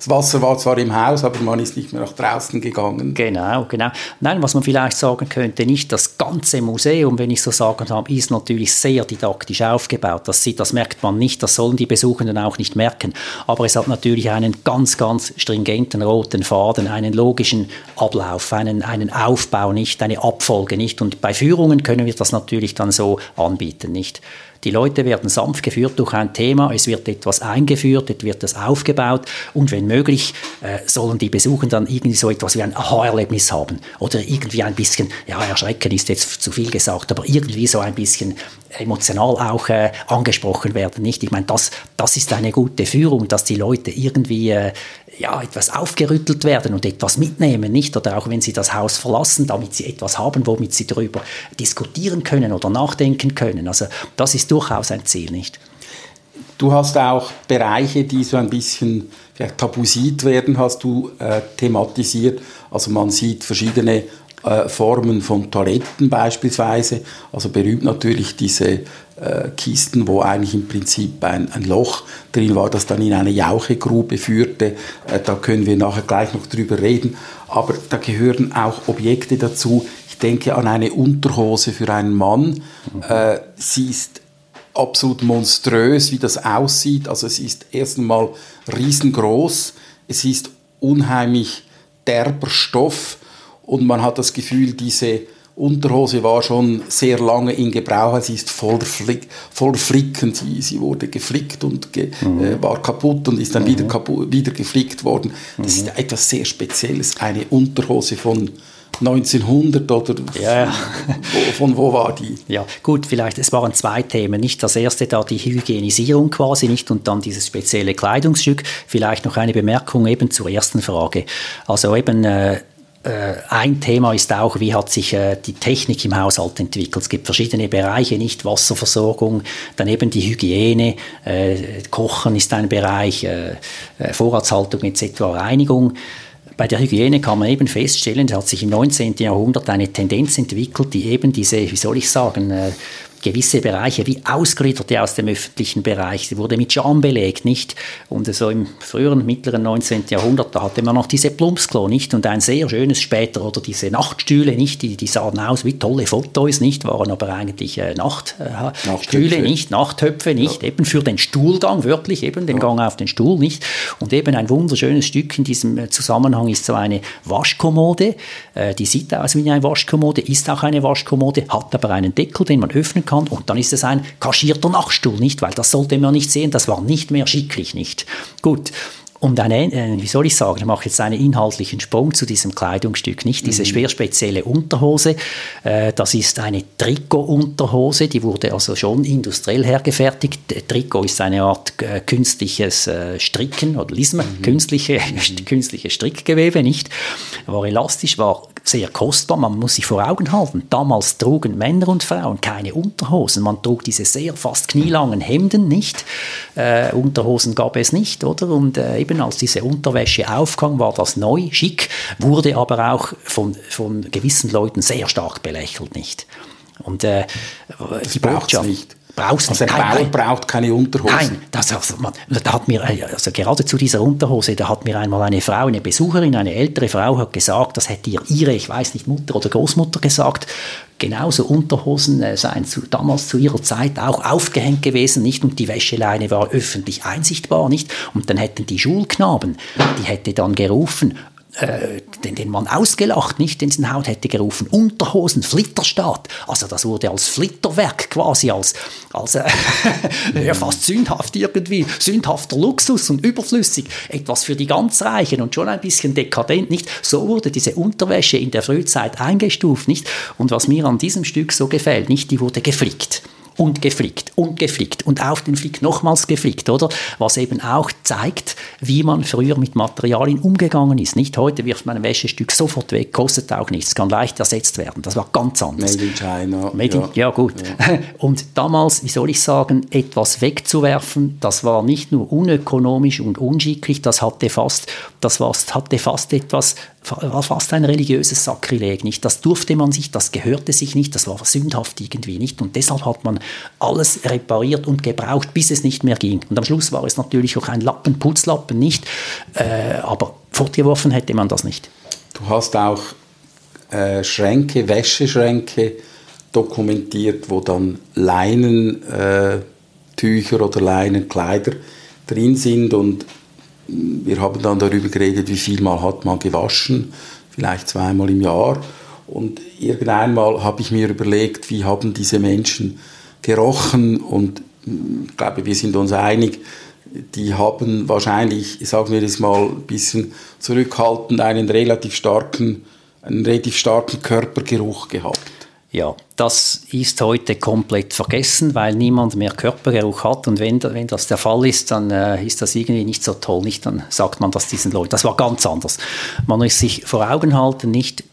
das Wasser war zwar im Haus, aber man ist nicht mehr nach draußen gegangen. Genau, genau. Nein, was man vielleicht sagen könnte, nicht das ganze Museum, wenn ich so sagen darf, ist natürlich sehr didaktisch aufgebaut. Das, das merkt man nicht, das sollen die Besuchenden auch nicht merken. Aber es hat natürlich einen ganz, ganz stringenten roten Faden, einen logischen Ablauf, einen, einen Aufbau, nicht eine Abfolge, nicht. Und bei Führungen können wir das natürlich dann so anbieten, nicht. Die Leute werden sanft geführt durch ein Thema, es wird etwas eingeführt, es wird das aufgebaut und wenn möglich äh, sollen die Besucher dann irgendwie so etwas wie ein Aha-Erlebnis haben oder irgendwie ein bisschen, ja, erschrecken ist jetzt zu viel gesagt, aber irgendwie so ein bisschen emotional auch äh, angesprochen werden, nicht? Ich meine, das, das ist eine gute Führung, dass die Leute irgendwie äh, ja, etwas aufgerüttelt werden und etwas mitnehmen, nicht? Oder auch wenn sie das Haus verlassen, damit sie etwas haben, womit sie darüber diskutieren können oder nachdenken können. Also das ist durchaus ein Ziel, nicht? Du hast auch Bereiche, die so ein bisschen tabuisiert werden, hast du äh, thematisiert. Also man sieht verschiedene äh, Formen von Toiletten beispielsweise. Also berühmt natürlich diese Kisten, wo eigentlich im Prinzip ein, ein, Loch drin war, das dann in eine Jauchegrube führte. Äh, da können wir nachher gleich noch drüber reden. Aber da gehören auch Objekte dazu. Ich denke an eine Unterhose für einen Mann. Mhm. Äh, sie ist absolut monströs, wie das aussieht. Also es ist erst einmal riesengroß. Es ist unheimlich derber Stoff und man hat das Gefühl, diese Unterhose war schon sehr lange in Gebrauch. Sie ist voller, Flick, voller Flicken. Sie, sie wurde geflickt und ge, mhm. äh, war kaputt und ist dann mhm. wieder, kaputt, wieder geflickt worden. Das mhm. ist etwas sehr Spezielles. Eine Unterhose von 1900 oder ja, ja. Von, wo war die? Ja, gut, vielleicht, es waren zwei Themen. Nicht das erste da die Hygienisierung quasi, nicht und dann dieses spezielle Kleidungsstück. Vielleicht noch eine Bemerkung eben zur ersten Frage. Also eben äh, ein Thema ist auch, wie hat sich äh, die Technik im Haushalt entwickelt. Es gibt verschiedene Bereiche, nicht Wasserversorgung, dann eben die Hygiene, äh, Kochen ist ein Bereich, Vorratshaltung etc., Reinigung. Bei der Hygiene kann man eben feststellen, es hat sich im 19. Jahrhundert eine Tendenz entwickelt, die eben diese, wie soll ich sagen, gewisse Bereiche wie ausgliederte aus dem öffentlichen Bereich. Sie wurde mit Scham belegt, nicht? Und so im früheren, mittleren 19. Jahrhundert, da hatte man noch diese Plumpsklo, nicht? Und ein sehr schönes später, oder diese Nachtstühle, nicht? Die, die sahen aus wie tolle Fotos, nicht? Waren aber eigentlich äh, Nachtstühle, äh, nicht? Nachttöpfe, nicht? Ja. Eben für den Stuhlgang, wörtlich eben, den ja. Gang auf den Stuhl, nicht? Und eben ein wunderschönes Stück in diesem äh, Zusammenhang ist so eine Waschkommode. Äh, die sieht aus wie eine Waschkommode, ist auch eine Waschkommode, hat aber einen Deckel, den man öffnen kann kann. Und dann ist es ein kaschierter Nachtstuhl, nicht? Weil das sollte man nicht sehen, das war nicht mehr schicklich, nicht? Gut. Und eine, äh, wie soll ich sagen, ich mache jetzt einen inhaltlichen Sprung zu diesem Kleidungsstück, nicht diese mhm. schwer spezielle Unterhose. Äh, das ist eine Trikot-Unterhose, die wurde also schon industriell hergefertigt. Trikot ist eine Art äh, künstliches Stricken oder Lisme, mhm. künstliche, mhm. künstliche Strickgewebe, nicht? War elastisch, war sehr kostbar. Man muss sich vor Augen halten. Damals trugen Männer und Frauen keine Unterhosen. Man trug diese sehr fast knielangen Hemden nicht. Äh, Unterhosen gab es nicht, oder? Und äh, eben als diese Unterwäsche aufkam, war das neu, schick, wurde aber auch von, von gewissen Leuten sehr stark belächelt, nicht? Und äh, die es nicht brauchst also ein Bauer nein. braucht keine Unterhose. Nein, das, also, man, da hat mir, also gerade zu dieser Unterhose, da hat mir einmal eine Frau, eine Besucherin, eine ältere Frau hat gesagt, das hätte ihr ihre, ich weiß nicht, Mutter oder Großmutter gesagt, genauso Unterhosen äh, seien zu, damals zu ihrer Zeit auch aufgehängt gewesen, nicht? Und die Wäscheleine war öffentlich einsichtbar, nicht? Und dann hätten die Schulknaben, die hätte dann gerufen, äh, den, den man ausgelacht, nicht in den Haut hätte gerufen, Unterhosen, Flitterstaat. Also das wurde als Flitterwerk quasi, als, als äh, ja, fast sündhaft irgendwie, sündhafter Luxus und überflüssig, etwas für die ganz Reichen und schon ein bisschen dekadent, nicht? So wurde diese Unterwäsche in der Frühzeit eingestuft, nicht? Und was mir an diesem Stück so gefällt, nicht, die wurde geflickt und geflickt und geflickt und auf den Flick nochmals geflickt, oder? Was eben auch zeigt, wie man früher mit Materialien umgegangen ist. Nicht heute wirft man ein Wäschestück sofort weg, kostet auch nichts, kann leicht ersetzt werden. Das war ganz anders. Made in China. Made in, ja. ja. gut. Ja. Und damals, wie soll ich sagen, etwas wegzuwerfen, das war nicht nur unökonomisch und unschicklich, das hatte fast, das war, hatte fast etwas war fast ein religiöses Sakrileg, nicht? Das durfte man sich, das gehörte sich nicht, das war sündhaft irgendwie, nicht? Und deshalb hat man alles repariert und gebraucht, bis es nicht mehr ging. Und am Schluss war es natürlich auch ein Lappen, Putzlappen, nicht? Äh, aber fortgeworfen hätte man das nicht. Du hast auch äh, Schränke, Wäscheschränke dokumentiert, wo dann Leinentücher äh, oder Leinenkleider drin sind und wir haben dann darüber geredet, wie viel mal hat man gewaschen, vielleicht zweimal im Jahr. Und irgendeinmal habe ich mir überlegt, wie haben diese Menschen gerochen und ich glaube, wir sind uns einig, die haben wahrscheinlich, sagen wir das mal ein bisschen zurückhaltend, einen relativ starken, einen relativ starken Körpergeruch gehabt. Ja, das ist heute komplett vergessen, weil niemand mehr Körpergeruch hat. Und wenn, wenn das der Fall ist, dann äh, ist das irgendwie nicht so toll. Nicht? Dann sagt man das diesen Leuten. Das war ganz anders. Man muss sich vor Augen halten, nicht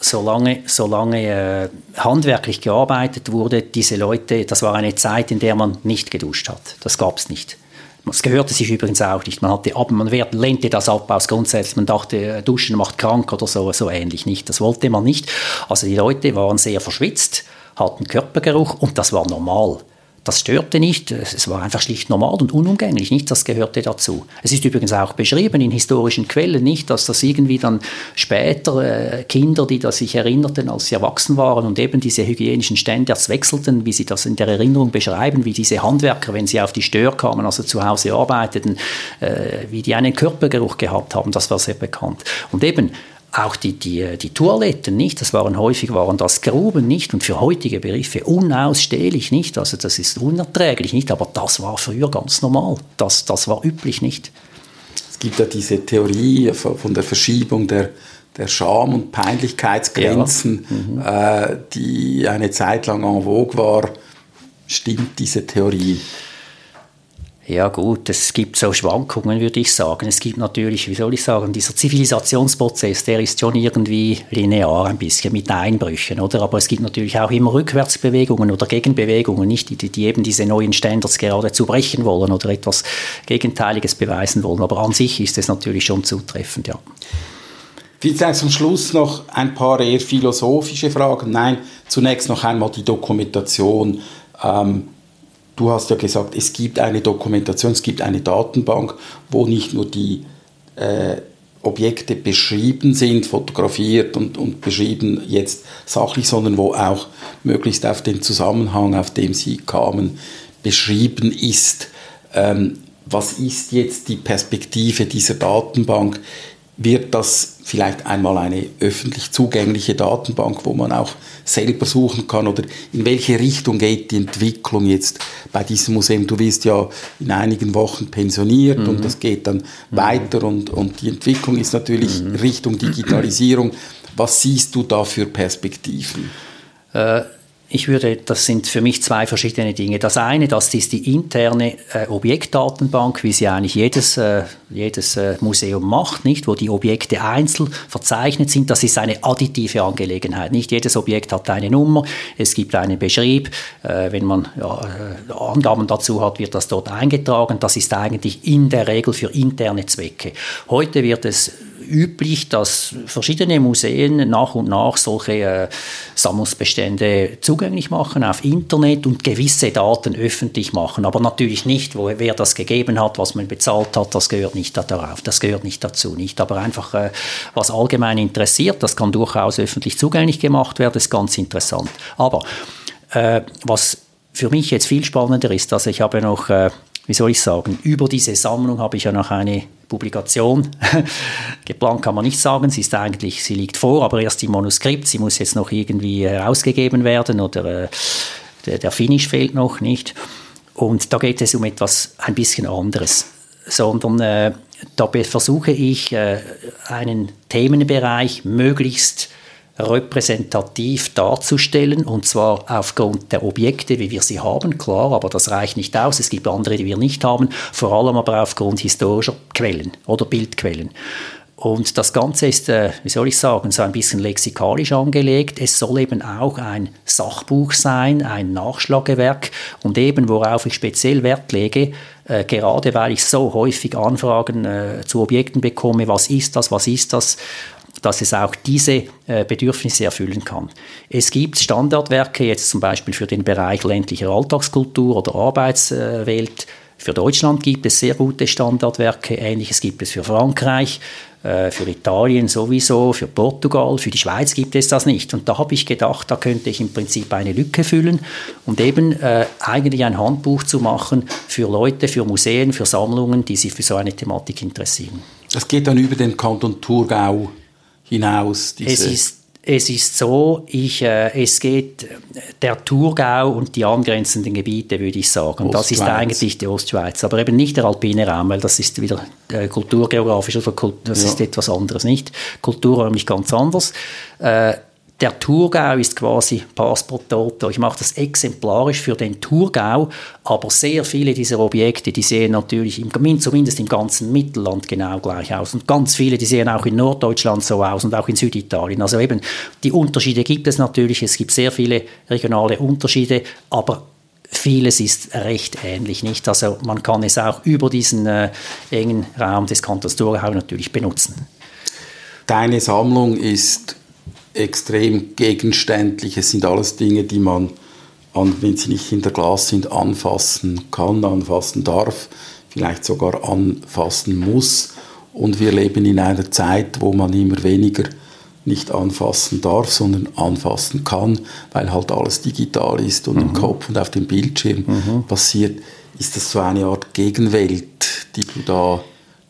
solange, solange äh, handwerklich gearbeitet wurde, diese Leute, das war eine Zeit, in der man nicht geduscht hat. Das gab es nicht. Das gehörte sich übrigens auch nicht. Man, hatte man lehnte das ab aus Grundsätzen. Man dachte, äh, Duschen macht krank oder so, so ähnlich nicht. Das wollte man nicht. Also die Leute waren sehr verschwitzt, hatten Körpergeruch und das war normal. Das störte nicht, es war einfach schlicht normal und unumgänglich, nicht? Das gehörte dazu. Es ist übrigens auch beschrieben in historischen Quellen, nicht, dass das irgendwie dann später äh, Kinder, die das sich erinnerten, als sie erwachsen waren und eben diese hygienischen Standards wechselten, wie sie das in der Erinnerung beschreiben, wie diese Handwerker, wenn sie auf die Stör kamen, also zu Hause arbeiteten, äh, wie die einen Körpergeruch gehabt haben, das war sehr bekannt. Und eben, auch die, die, die Toiletten, nicht? Das waren häufig waren das Gruben, nicht? Und für heutige Begriffe unausstehlich, nicht? Also das ist unerträglich, nicht? Aber das war früher ganz normal. Das, das war üblich, nicht? Es gibt ja diese Theorie von der Verschiebung der, der Scham- und Peinlichkeitsgrenzen, ja. mhm. äh, die eine Zeit lang en vogue war. Stimmt diese Theorie? Ja gut, es gibt so Schwankungen, würde ich sagen. Es gibt natürlich, wie soll ich sagen, dieser Zivilisationsprozess, der ist schon irgendwie linear ein bisschen mit Einbrüchen, oder? Aber es gibt natürlich auch immer Rückwärtsbewegungen oder Gegenbewegungen, nicht, die, die eben diese neuen Standards geradezu brechen wollen oder etwas Gegenteiliges beweisen wollen. Aber an sich ist es natürlich schon zutreffend, ja. Vielleicht zum Schluss noch ein paar eher philosophische Fragen. Nein, zunächst noch einmal die Dokumentation. Ähm, Du hast ja gesagt, es gibt eine Dokumentation, es gibt eine Datenbank, wo nicht nur die äh, Objekte beschrieben sind, fotografiert und, und beschrieben jetzt sachlich, sondern wo auch möglichst auf den Zusammenhang, auf dem sie kamen, beschrieben ist. Ähm, was ist jetzt die Perspektive dieser Datenbank? Wird das vielleicht einmal eine öffentlich zugängliche Datenbank, wo man auch selber suchen kann oder in welche Richtung geht die Entwicklung jetzt bei diesem Museum? Du wirst ja in einigen Wochen pensioniert mhm. und das geht dann mhm. weiter und, und die Entwicklung ist natürlich mhm. Richtung Digitalisierung. Was siehst du da für Perspektiven? Äh, ich würde, das sind für mich zwei verschiedene Dinge. Das eine, das ist die interne äh, Objektdatenbank, wie sie eigentlich jedes, äh, jedes äh, Museum macht, nicht, wo die Objekte einzeln verzeichnet sind. Das ist eine additive Angelegenheit. Nicht jedes Objekt hat eine Nummer, es gibt einen Beschrieb. Äh, wenn man ja, äh, Angaben dazu hat, wird das dort eingetragen. Das ist eigentlich in der Regel für interne Zwecke. Heute wird es üblich, dass verschiedene Museen nach und nach solche äh, Sammlungsbestände zugänglich machen auf Internet und gewisse Daten öffentlich machen. Aber natürlich nicht, wo, wer das gegeben hat, was man bezahlt hat, das gehört nicht darauf, das gehört nicht dazu. Nicht. Aber einfach, äh, was allgemein interessiert, das kann durchaus öffentlich zugänglich gemacht werden, ist ganz interessant. Aber äh, was für mich jetzt viel spannender ist, dass ich habe noch äh, wie soll ich sagen, über diese Sammlung habe ich ja noch eine Publikation. Geplant kann man nicht sagen, sie ist eigentlich, sie liegt vor, aber erst im Manuskript, sie muss jetzt noch irgendwie herausgegeben werden oder äh, der, der Finish fehlt noch nicht. Und da geht es um etwas ein bisschen anderes, sondern äh, da versuche ich äh, einen Themenbereich möglichst repräsentativ darzustellen, und zwar aufgrund der Objekte, wie wir sie haben, klar, aber das reicht nicht aus. Es gibt andere, die wir nicht haben, vor allem aber aufgrund historischer Quellen oder Bildquellen. Und das Ganze ist, äh, wie soll ich sagen, so ein bisschen lexikalisch angelegt. Es soll eben auch ein Sachbuch sein, ein Nachschlagewerk und eben, worauf ich speziell Wert lege, äh, gerade weil ich so häufig Anfragen äh, zu Objekten bekomme, was ist das, was ist das, dass es auch diese äh, Bedürfnisse erfüllen kann. Es gibt Standardwerke, jetzt zum Beispiel für den Bereich ländlicher Alltagskultur oder Arbeitswelt. Für Deutschland gibt es sehr gute Standardwerke, ähnliches gibt es für Frankreich, äh, für Italien sowieso, für Portugal, für die Schweiz gibt es das nicht. Und da habe ich gedacht, da könnte ich im Prinzip eine Lücke füllen und eben äh, eigentlich ein Handbuch zu machen für Leute, für Museen, für Sammlungen, die sich für so eine Thematik interessieren. Das geht dann über den Kanton Thurgau hinaus? es ist es ist so, ich, äh, es geht der Thurgau und die angrenzenden Gebiete, würde ich sagen. Das ist eigentlich die Ostschweiz, aber eben nicht der alpine Raum, weil das ist wieder äh, kulturgeografisch oder Kult das ja. ist etwas anderes, nicht? Kulturräumlich ganz anders. Äh, der Thurgau ist quasi Passport Toto. Ich mache das exemplarisch für den Thurgau, aber sehr viele dieser Objekte, die sehen natürlich im, zumindest im ganzen Mittelland genau gleich aus. Und ganz viele, die sehen auch in Norddeutschland so aus und auch in Süditalien. Also eben, die Unterschiede gibt es natürlich. Es gibt sehr viele regionale Unterschiede, aber vieles ist recht ähnlich, nicht? Also man kann es auch über diesen äh, engen Raum des Kantons Thurgau natürlich benutzen. Deine Sammlung ist extrem gegenständlich. Es sind alles Dinge, die man, wenn sie nicht hinter Glas sind, anfassen kann, anfassen darf, vielleicht sogar anfassen muss. Und wir leben in einer Zeit, wo man immer weniger nicht anfassen darf, sondern anfassen kann, weil halt alles digital ist und mhm. im Kopf und auf dem Bildschirm mhm. passiert. Ist das so eine Art Gegenwelt, die du da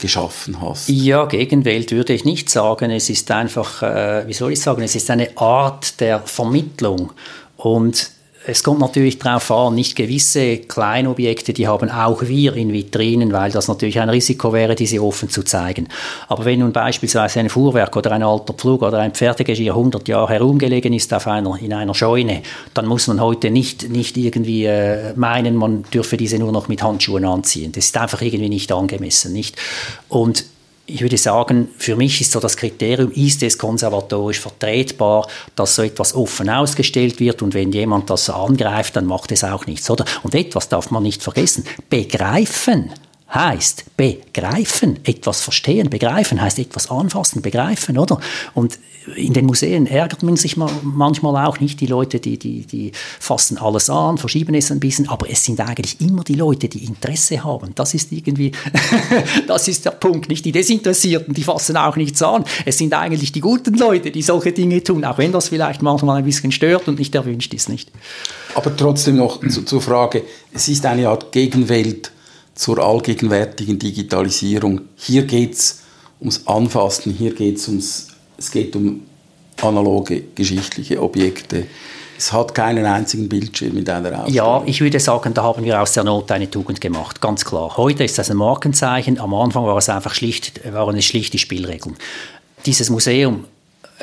geschaffen hast? Ja, Gegenwelt würde ich nicht sagen. Es ist einfach, äh, wie soll ich sagen, es ist eine Art der Vermittlung. Und es kommt natürlich darauf an, nicht gewisse Kleinobjekte, die haben auch wir in Vitrinen, weil das natürlich ein Risiko wäre, diese offen zu zeigen. Aber wenn nun beispielsweise ein Fuhrwerk oder ein alter Pflug oder ein Pferdegeschirr 100 Jahre herumgelegen ist auf einer, in einer Scheune, dann muss man heute nicht, nicht irgendwie äh, meinen, man dürfe diese nur noch mit Handschuhen anziehen. Das ist einfach irgendwie nicht angemessen. Nicht? Und ich würde sagen, für mich ist so das Kriterium, ist es konservatorisch vertretbar, dass so etwas offen ausgestellt wird und wenn jemand das angreift, dann macht es auch nichts, oder? Und etwas darf man nicht vergessen, begreifen heißt begreifen, etwas verstehen, begreifen heißt etwas anfassen, begreifen, oder? Und in den Museen ärgert man sich manchmal auch nicht, die Leute, die, die, die fassen alles an, verschieben es ein bisschen, aber es sind eigentlich immer die Leute, die Interesse haben. Das ist irgendwie, das ist der Punkt, nicht die Desinteressierten, die fassen auch nichts an. Es sind eigentlich die guten Leute, die solche Dinge tun, auch wenn das vielleicht manchmal ein bisschen stört und nicht erwünscht ist, nicht? Aber trotzdem noch zu, zur Frage, es ist eine Art Gegenwelt zur allgegenwärtigen Digitalisierung. Hier geht es ums Anfassen, hier geht es ums es geht um analoge geschichtliche Objekte. Es hat keinen einzigen Bildschirm in deiner Ausstellung. Ja, ich würde sagen, da haben wir aus der Not eine Tugend gemacht, ganz klar. Heute ist das ein Markenzeichen, am Anfang war es einfach schlicht, waren es schlichte Spielregeln. Dieses Museum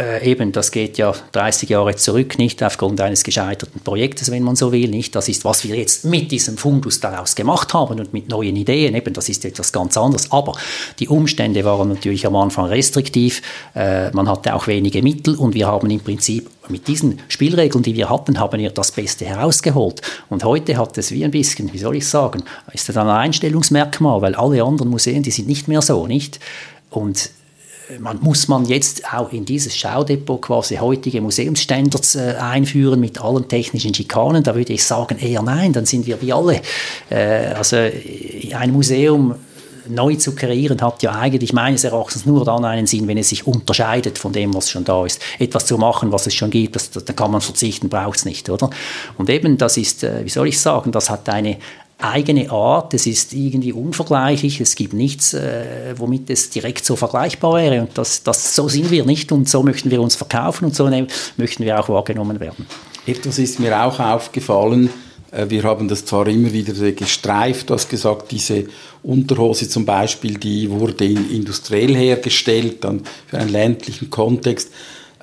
äh, eben, das geht ja 30 Jahre zurück, nicht aufgrund eines gescheiterten Projektes, wenn man so will, nicht. Das ist, was wir jetzt mit diesem Fundus daraus gemacht haben und mit neuen Ideen, eben, das ist etwas ganz anderes. Aber die Umstände waren natürlich am Anfang restriktiv, äh, man hatte auch wenige Mittel und wir haben im Prinzip mit diesen Spielregeln, die wir hatten, haben wir das Beste herausgeholt. Und heute hat es wie ein bisschen, wie soll ich sagen, ist das ein Einstellungsmerkmal, weil alle anderen Museen, die sind nicht mehr so, nicht? Und man, muss man jetzt auch in dieses Schaudepot quasi heutige Museumsstandards äh, einführen mit allen technischen Schikanen? Da würde ich sagen, eher nein, dann sind wir wie alle. Äh, also äh, ein Museum neu zu kreieren, hat ja eigentlich meines Erachtens nur dann einen Sinn, wenn es sich unterscheidet von dem, was schon da ist. Etwas zu machen, was es schon gibt, da kann man verzichten, braucht es nicht, oder? Und eben, das ist, äh, wie soll ich sagen, das hat eine, eigene Art, es ist irgendwie unvergleichlich, es gibt nichts, äh, womit es direkt so vergleichbar wäre und das, das, so sind wir nicht und so möchten wir uns verkaufen und so möchten wir auch wahrgenommen werden. Etwas ist mir auch aufgefallen, äh, wir haben das zwar immer wieder gestreift, du hast gesagt, diese Unterhose zum Beispiel, die wurde industriell hergestellt, dann für einen ländlichen Kontext.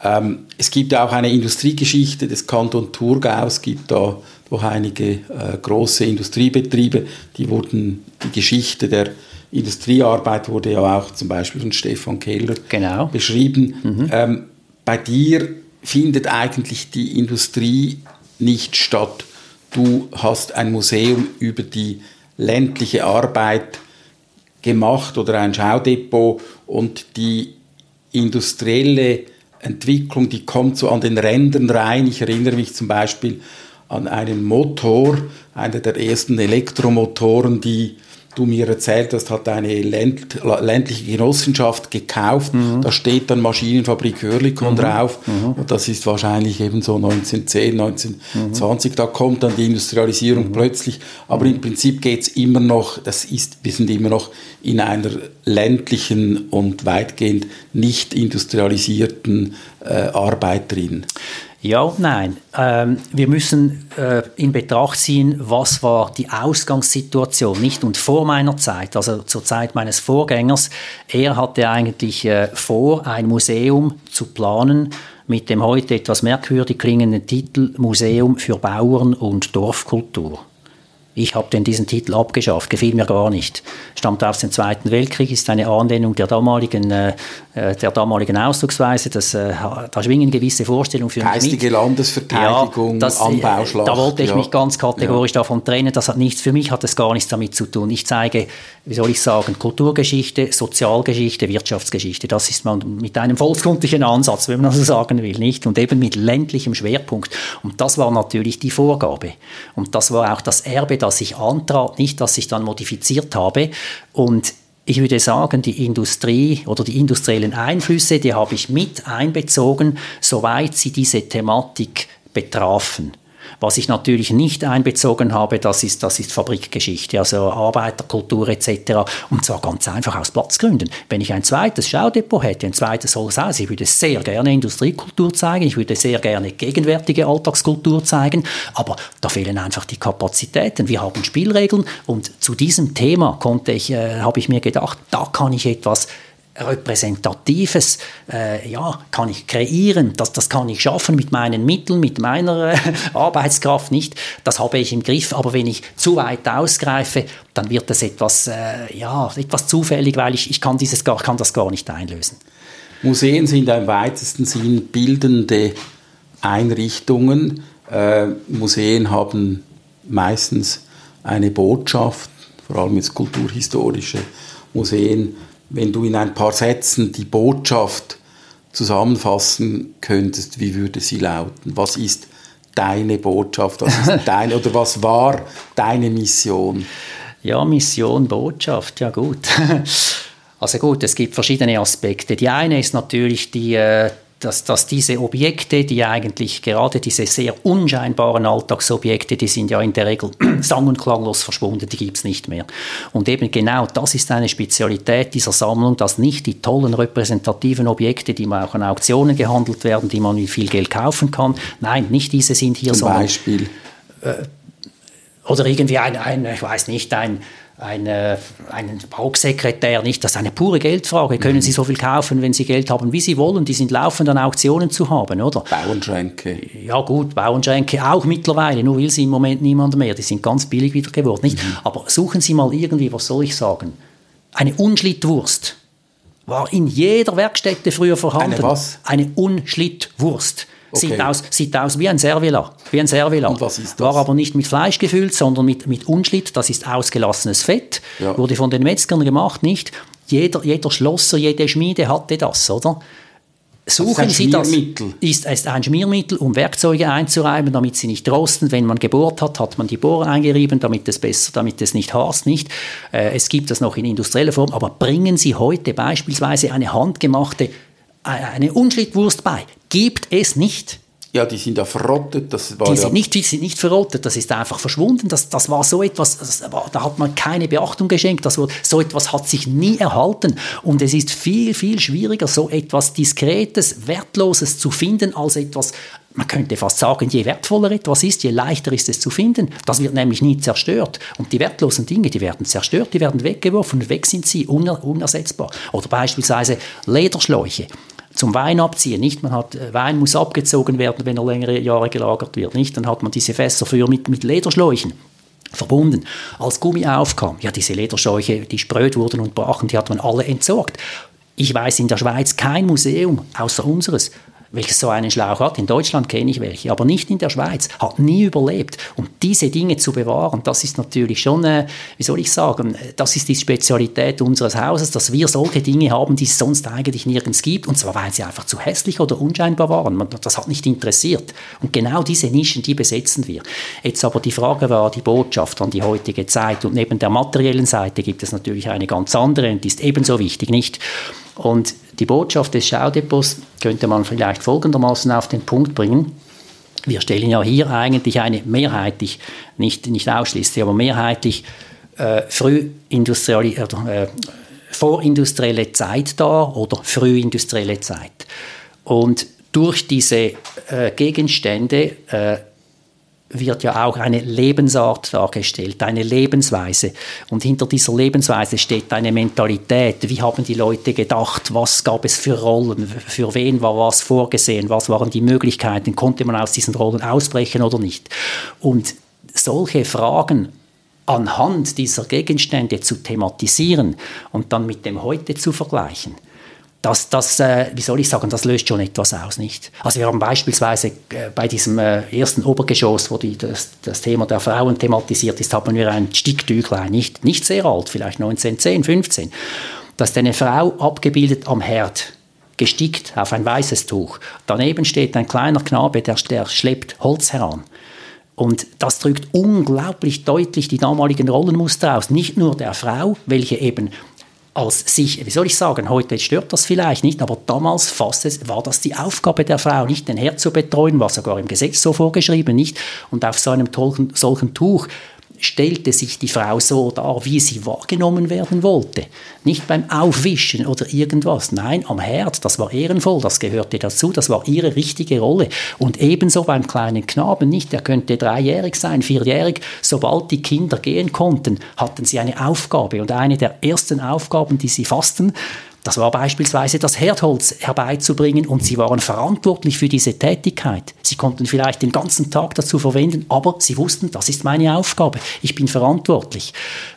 Ähm, es gibt auch eine Industriegeschichte des Kanton Thurgau, es gibt da wo einige äh, große Industriebetriebe, die wurden, die Geschichte der Industriearbeit wurde ja auch zum Beispiel von Stefan Keller genau. beschrieben. Mhm. Ähm, bei dir findet eigentlich die Industrie nicht statt. Du hast ein Museum über die ländliche Arbeit gemacht oder ein Schaudepot und die industrielle Entwicklung, die kommt so an den Rändern rein. Ich erinnere mich zum Beispiel an einen Motor, einer der ersten Elektromotoren, die du mir erzählt hast, hat eine ländliche Genossenschaft gekauft. Mhm. Da steht dann Maschinenfabrik Hörlikon mhm. drauf. Mhm. Und das ist wahrscheinlich eben so 1910, 1920. Da kommt dann die Industrialisierung mhm. plötzlich. Aber im Prinzip geht es immer noch, das ist, wir sind immer noch in einer ländlichen und weitgehend nicht industrialisierten äh, Arbeit drin. Ja und nein. Ähm, wir müssen äh, in Betracht ziehen, was war die Ausgangssituation, nicht? Und vor meiner Zeit, also zur Zeit meines Vorgängers, er hatte eigentlich äh, vor, ein Museum zu planen mit dem heute etwas merkwürdig klingenden Titel Museum für Bauern und Dorfkultur. Ich habe denn diesen Titel abgeschafft, gefiel mir gar nicht. Stammt aus dem Zweiten Weltkrieg, ist eine Anlehnung der damaligen, äh, äh der damaligen Ausdrucksweise. Das, äh, da schwingen gewisse Vorstellungen für Geistige mich mit. Landesverteidigung, ja, das, Anbauschlacht. Da wollte ich ja. mich ganz kategorisch ja. davon trennen. Das hat nichts, für mich hat das gar nichts damit zu tun. Ich zeige, wie soll ich sagen, Kulturgeschichte, Sozialgeschichte, Wirtschaftsgeschichte. Das ist man mit einem volkskundlichen Ansatz, wenn man so sagen will, nicht? Und eben mit ländlichem Schwerpunkt. Und das war natürlich die Vorgabe. Und das war auch das Erbe, das das ich antrat, nicht das ich dann modifiziert habe. Und ich würde sagen, die Industrie oder die industriellen Einflüsse, die habe ich mit einbezogen, soweit sie diese Thematik betrafen. Was ich natürlich nicht einbezogen habe, das ist, das ist Fabrikgeschichte, also Arbeiterkultur etc. Und zwar ganz einfach aus Platzgründen. Wenn ich ein zweites Schaudepot hätte, ein zweites Holzhaus, ich würde sehr gerne Industriekultur zeigen, ich würde sehr gerne gegenwärtige Alltagskultur zeigen, aber da fehlen einfach die Kapazitäten. Wir haben Spielregeln und zu diesem Thema konnte ich, äh, habe ich mir gedacht, da kann ich etwas Repräsentatives äh, ja, kann ich kreieren, das, das kann ich schaffen mit meinen Mitteln, mit meiner äh, Arbeitskraft nicht. Das habe ich im Griff, aber wenn ich zu weit ausgreife, dann wird das etwas, äh, ja, etwas zufällig, weil ich, ich kann, dieses kann das gar nicht einlösen. Museen sind im weitesten Sinn bildende Einrichtungen. Äh, Museen haben meistens eine Botschaft, vor allem jetzt kulturhistorische Museen wenn du in ein paar Sätzen die Botschaft zusammenfassen könntest, wie würde sie lauten? Was ist deine Botschaft? Was ist dein, oder was war deine Mission? Ja, Mission, Botschaft, ja gut. Also gut, es gibt verschiedene Aspekte. Die eine ist natürlich die, äh, dass, dass diese Objekte, die eigentlich gerade diese sehr unscheinbaren Alltagsobjekte, die sind ja in der Regel sang- und klanglos verschwunden, die gibt es nicht mehr. Und eben genau das ist eine Spezialität dieser Sammlung, dass nicht die tollen repräsentativen Objekte, die man auch an Auktionen gehandelt werden, die man mit viel Geld kaufen kann, nein, nicht diese sind hier, Zum sondern... Beispiel? Äh, oder irgendwie ein, ein, ich weiß nicht, ein eine, einen Bausekretär nicht. Das ist eine pure Geldfrage. Können mhm. Sie so viel kaufen, wenn Sie Geld haben, wie Sie wollen? Die sind laufend an Auktionen zu haben, oder? Bauernschränke. Ja gut, Bauernschränke auch mittlerweile. Nur will sie im Moment niemand mehr. Die sind ganz billig wieder geworden, nicht? Mhm. Aber suchen Sie mal irgendwie, was soll ich sagen? Eine Unschlittwurst war in jeder Werkstätte früher vorhanden. Eine was? Eine Unschlittwurst. Okay. Sieht, aus, sieht aus wie ein Servila. Wie ein Servila. Und was ist das? War aber nicht mit Fleisch gefüllt, sondern mit, mit Unschlitt. Das ist ausgelassenes Fett. Ja. Wurde von den Metzgern gemacht, nicht? Jeder, jeder Schlosser, jede Schmiede hatte das, oder? Suchen Sie das. Ist, ist ein Schmiermittel, um Werkzeuge einzureiben, damit sie nicht rosten. Wenn man gebohrt hat, hat man die Bohrer eingerieben, damit es besser, damit es nicht harzt, nicht. Äh, es gibt das noch in industrieller Form, aber bringen Sie heute beispielsweise eine handgemachte eine Unschlittwurst bei. Gibt es nicht. Ja, die sind ja verrottet. Das war die, sind nicht, die sind nicht verrottet, das ist einfach verschwunden. Das, das war so etwas, war, da hat man keine Beachtung geschenkt. Das so etwas hat sich nie erhalten. Und es ist viel, viel schwieriger, so etwas Diskretes, Wertloses zu finden, als etwas, man könnte fast sagen, je wertvoller etwas ist, je leichter ist es zu finden. Das wird nämlich nie zerstört. Und die wertlosen Dinge, die werden zerstört, die werden weggeworfen und weg sind sie unersetzbar. Oder beispielsweise Lederschläuche zum Wein abziehen. Nicht? Man hat, äh, Wein muss abgezogen werden, wenn er längere Jahre gelagert wird. Nicht? Dann hat man diese Fässer früher mit, mit Lederschläuchen verbunden. Als Gummi aufkam, ja, diese Lederschläuche, die spröd wurden und brachen, die hat man alle entsorgt. Ich weiß in der Schweiz kein Museum außer unseres, welches so einen Schlauch hat. In Deutschland kenne ich welche, aber nicht in der Schweiz. Hat nie überlebt. Und diese Dinge zu bewahren, das ist natürlich schon, äh, wie soll ich sagen, das ist die Spezialität unseres Hauses, dass wir solche Dinge haben, die es sonst eigentlich nirgends gibt. Und zwar, weil sie einfach zu hässlich oder unscheinbar waren. Das hat nicht interessiert. Und genau diese Nischen, die besetzen wir. Jetzt aber die Frage war die Botschaft an die heutige Zeit. Und neben der materiellen Seite gibt es natürlich eine ganz andere und die ist ebenso wichtig, nicht? Und die Botschaft des Schaudepots könnte man vielleicht folgendermaßen auf den Punkt bringen. Wir stellen ja hier eigentlich eine mehrheitlich, nicht, nicht ausschließlich, aber mehrheitlich äh, frühindustrielle, äh, vorindustrielle Zeit dar oder frühindustrielle Zeit. Und durch diese äh, Gegenstände äh, wird ja auch eine Lebensart dargestellt, eine Lebensweise. Und hinter dieser Lebensweise steht eine Mentalität. Wie haben die Leute gedacht? Was gab es für Rollen? Für wen war was vorgesehen? Was waren die Möglichkeiten? Konnte man aus diesen Rollen ausbrechen oder nicht? Und solche Fragen anhand dieser Gegenstände zu thematisieren und dann mit dem Heute zu vergleichen, das, das äh, wie soll ich sagen, das löst schon etwas aus, nicht? Also wir haben beispielsweise äh, bei diesem äh, ersten Obergeschoss, wo die, das, das, Thema der Frauen thematisiert ist, haben wir ein Sticktüchlein, nicht, nicht sehr alt, vielleicht 1910, 15. Da ist eine Frau abgebildet am Herd, gestickt auf ein weißes Tuch. Daneben steht ein kleiner Knabe, der, der schleppt Holz heran. Und das drückt unglaublich deutlich die damaligen Rollenmuster aus. Nicht nur der Frau, welche eben als sich, wie soll ich sagen, heute stört das vielleicht nicht, aber damals fast war das die Aufgabe der Frau, nicht den Herd zu betreuen, war sogar im Gesetz so vorgeschrieben, nicht? Und auf so einem solchen Tuch stellte sich die Frau so dar, wie sie wahrgenommen werden wollte. Nicht beim Aufwischen oder irgendwas. Nein, am Herd, das war ehrenvoll, das gehörte dazu, das war ihre richtige Rolle. Und ebenso beim kleinen Knaben nicht, der könnte dreijährig sein, vierjährig. Sobald die Kinder gehen konnten, hatten sie eine Aufgabe. Und eine der ersten Aufgaben, die sie fassten, das war beispielsweise das Herdholz herbeizubringen und sie waren verantwortlich für diese Tätigkeit. Sie konnten vielleicht den ganzen Tag dazu verwenden, aber sie wussten, das ist meine Aufgabe, ich bin verantwortlich.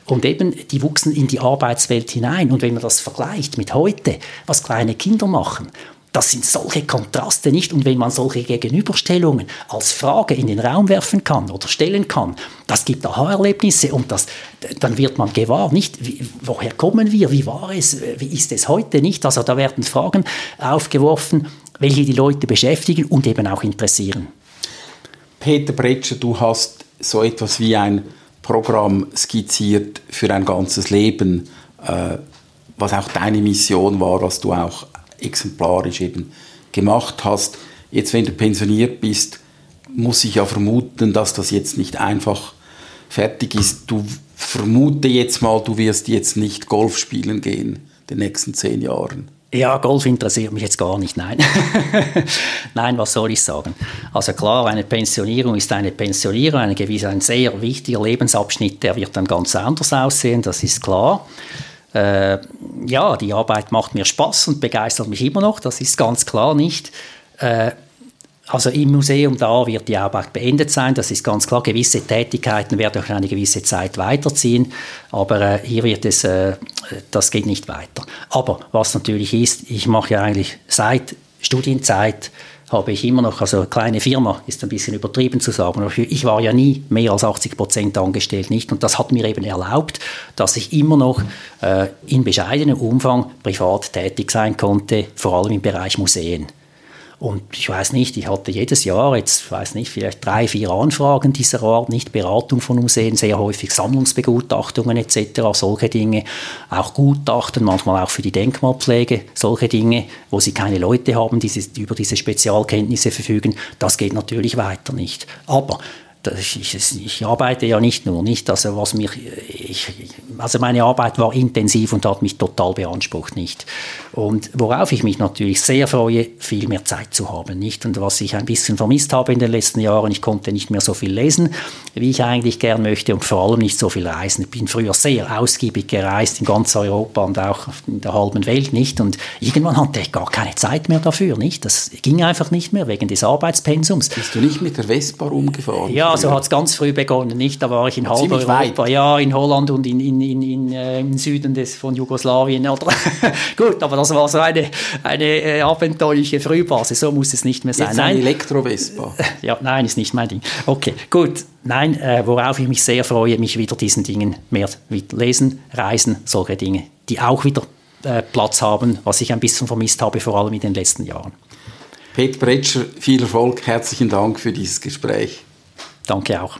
Und eben, die wuchsen in die Arbeitswelt hinein. Und wenn man das vergleicht mit heute, was kleine Kinder machen, das sind solche Kontraste nicht. Und wenn man solche Gegenüberstellungen als Frage in den Raum werfen kann oder stellen kann, das gibt Aha-Erlebnisse und das, dann wird man gewahr, nicht, wie, woher kommen wir, wie war es, wie ist es heute nicht. Also da werden Fragen aufgeworfen, welche die Leute beschäftigen und eben auch interessieren. Peter Bretscher, du hast so etwas wie ein Programm skizziert für ein ganzes Leben, äh, was auch deine Mission war, was du auch exemplarisch eben gemacht hast. Jetzt, wenn du pensioniert bist, muss ich ja vermuten, dass das jetzt nicht einfach fertig ist. Du vermute jetzt mal, du wirst jetzt nicht Golf spielen gehen, den nächsten zehn Jahren. Ja, Golf interessiert mich jetzt gar nicht, nein. nein, was soll ich sagen? Also klar, eine Pensionierung ist eine Pensionierung, eine gewisse, ein sehr wichtiger Lebensabschnitt, der wird dann ganz anders aussehen, das ist klar. Äh, ja, die Arbeit macht mir Spaß und begeistert mich immer noch, das ist ganz klar nicht. Äh, also im Museum da wird die Arbeit beendet sein, das ist ganz klar. Gewisse Tätigkeiten werden auch eine gewisse Zeit weiterziehen, aber äh, hier wird es, äh, das geht nicht weiter. Aber was natürlich ist, ich mache ja eigentlich seit Studienzeit habe ich immer noch, also eine kleine Firma ist ein bisschen übertrieben zu sagen, ich war ja nie mehr als 80 Prozent angestellt, nicht? Und das hat mir eben erlaubt, dass ich immer noch äh, in bescheidenem Umfang privat tätig sein konnte, vor allem im Bereich Museen. Und ich weiß nicht, ich hatte jedes Jahr jetzt, weiß nicht, vielleicht drei, vier Anfragen dieser Art, nicht Beratung von Museen, sehr häufig Sammlungsbegutachtungen etc., solche Dinge, auch Gutachten, manchmal auch für die Denkmalpflege, solche Dinge, wo sie keine Leute haben, die über diese Spezialkenntnisse verfügen, das geht natürlich weiter nicht. Aber ich, ich, arbeite ja nicht nur, nicht, also was mich, ich, also meine Arbeit war intensiv und hat mich total beansprucht, nicht. Und worauf ich mich natürlich sehr freue, viel mehr Zeit zu haben, nicht. Und was ich ein bisschen vermisst habe in den letzten Jahren, ich konnte nicht mehr so viel lesen, wie ich eigentlich gern möchte und vor allem nicht so viel reisen. Ich bin früher sehr ausgiebig gereist in ganz Europa und auch in der halben Welt, nicht. Und irgendwann hatte ich gar keine Zeit mehr dafür, nicht. Das ging einfach nicht mehr wegen des Arbeitspensums. Bist du nicht mit der Vespa rumgefahren? Ja, so hat es ganz früh begonnen, nicht? Da war ich in halb Europa, weit. ja, in Holland und in, in, in, in, äh, im Süden des, von Jugoslawien. Gut, aber das war so eine, eine äh, abenteuerliche Frühphase, so muss es nicht mehr sein. Jetzt nein, Elektro-Vespa. Ja, nein, ist nicht mein Ding. Okay, gut. Nein, äh, worauf ich mich sehr freue, mich wieder diesen Dingen mehr lesen, reisen, solche Dinge, die auch wieder äh, Platz haben, was ich ein bisschen vermisst habe, vor allem in den letzten Jahren. Pet Bretscher, viel Erfolg, herzlichen Dank für dieses Gespräch. Danke auch.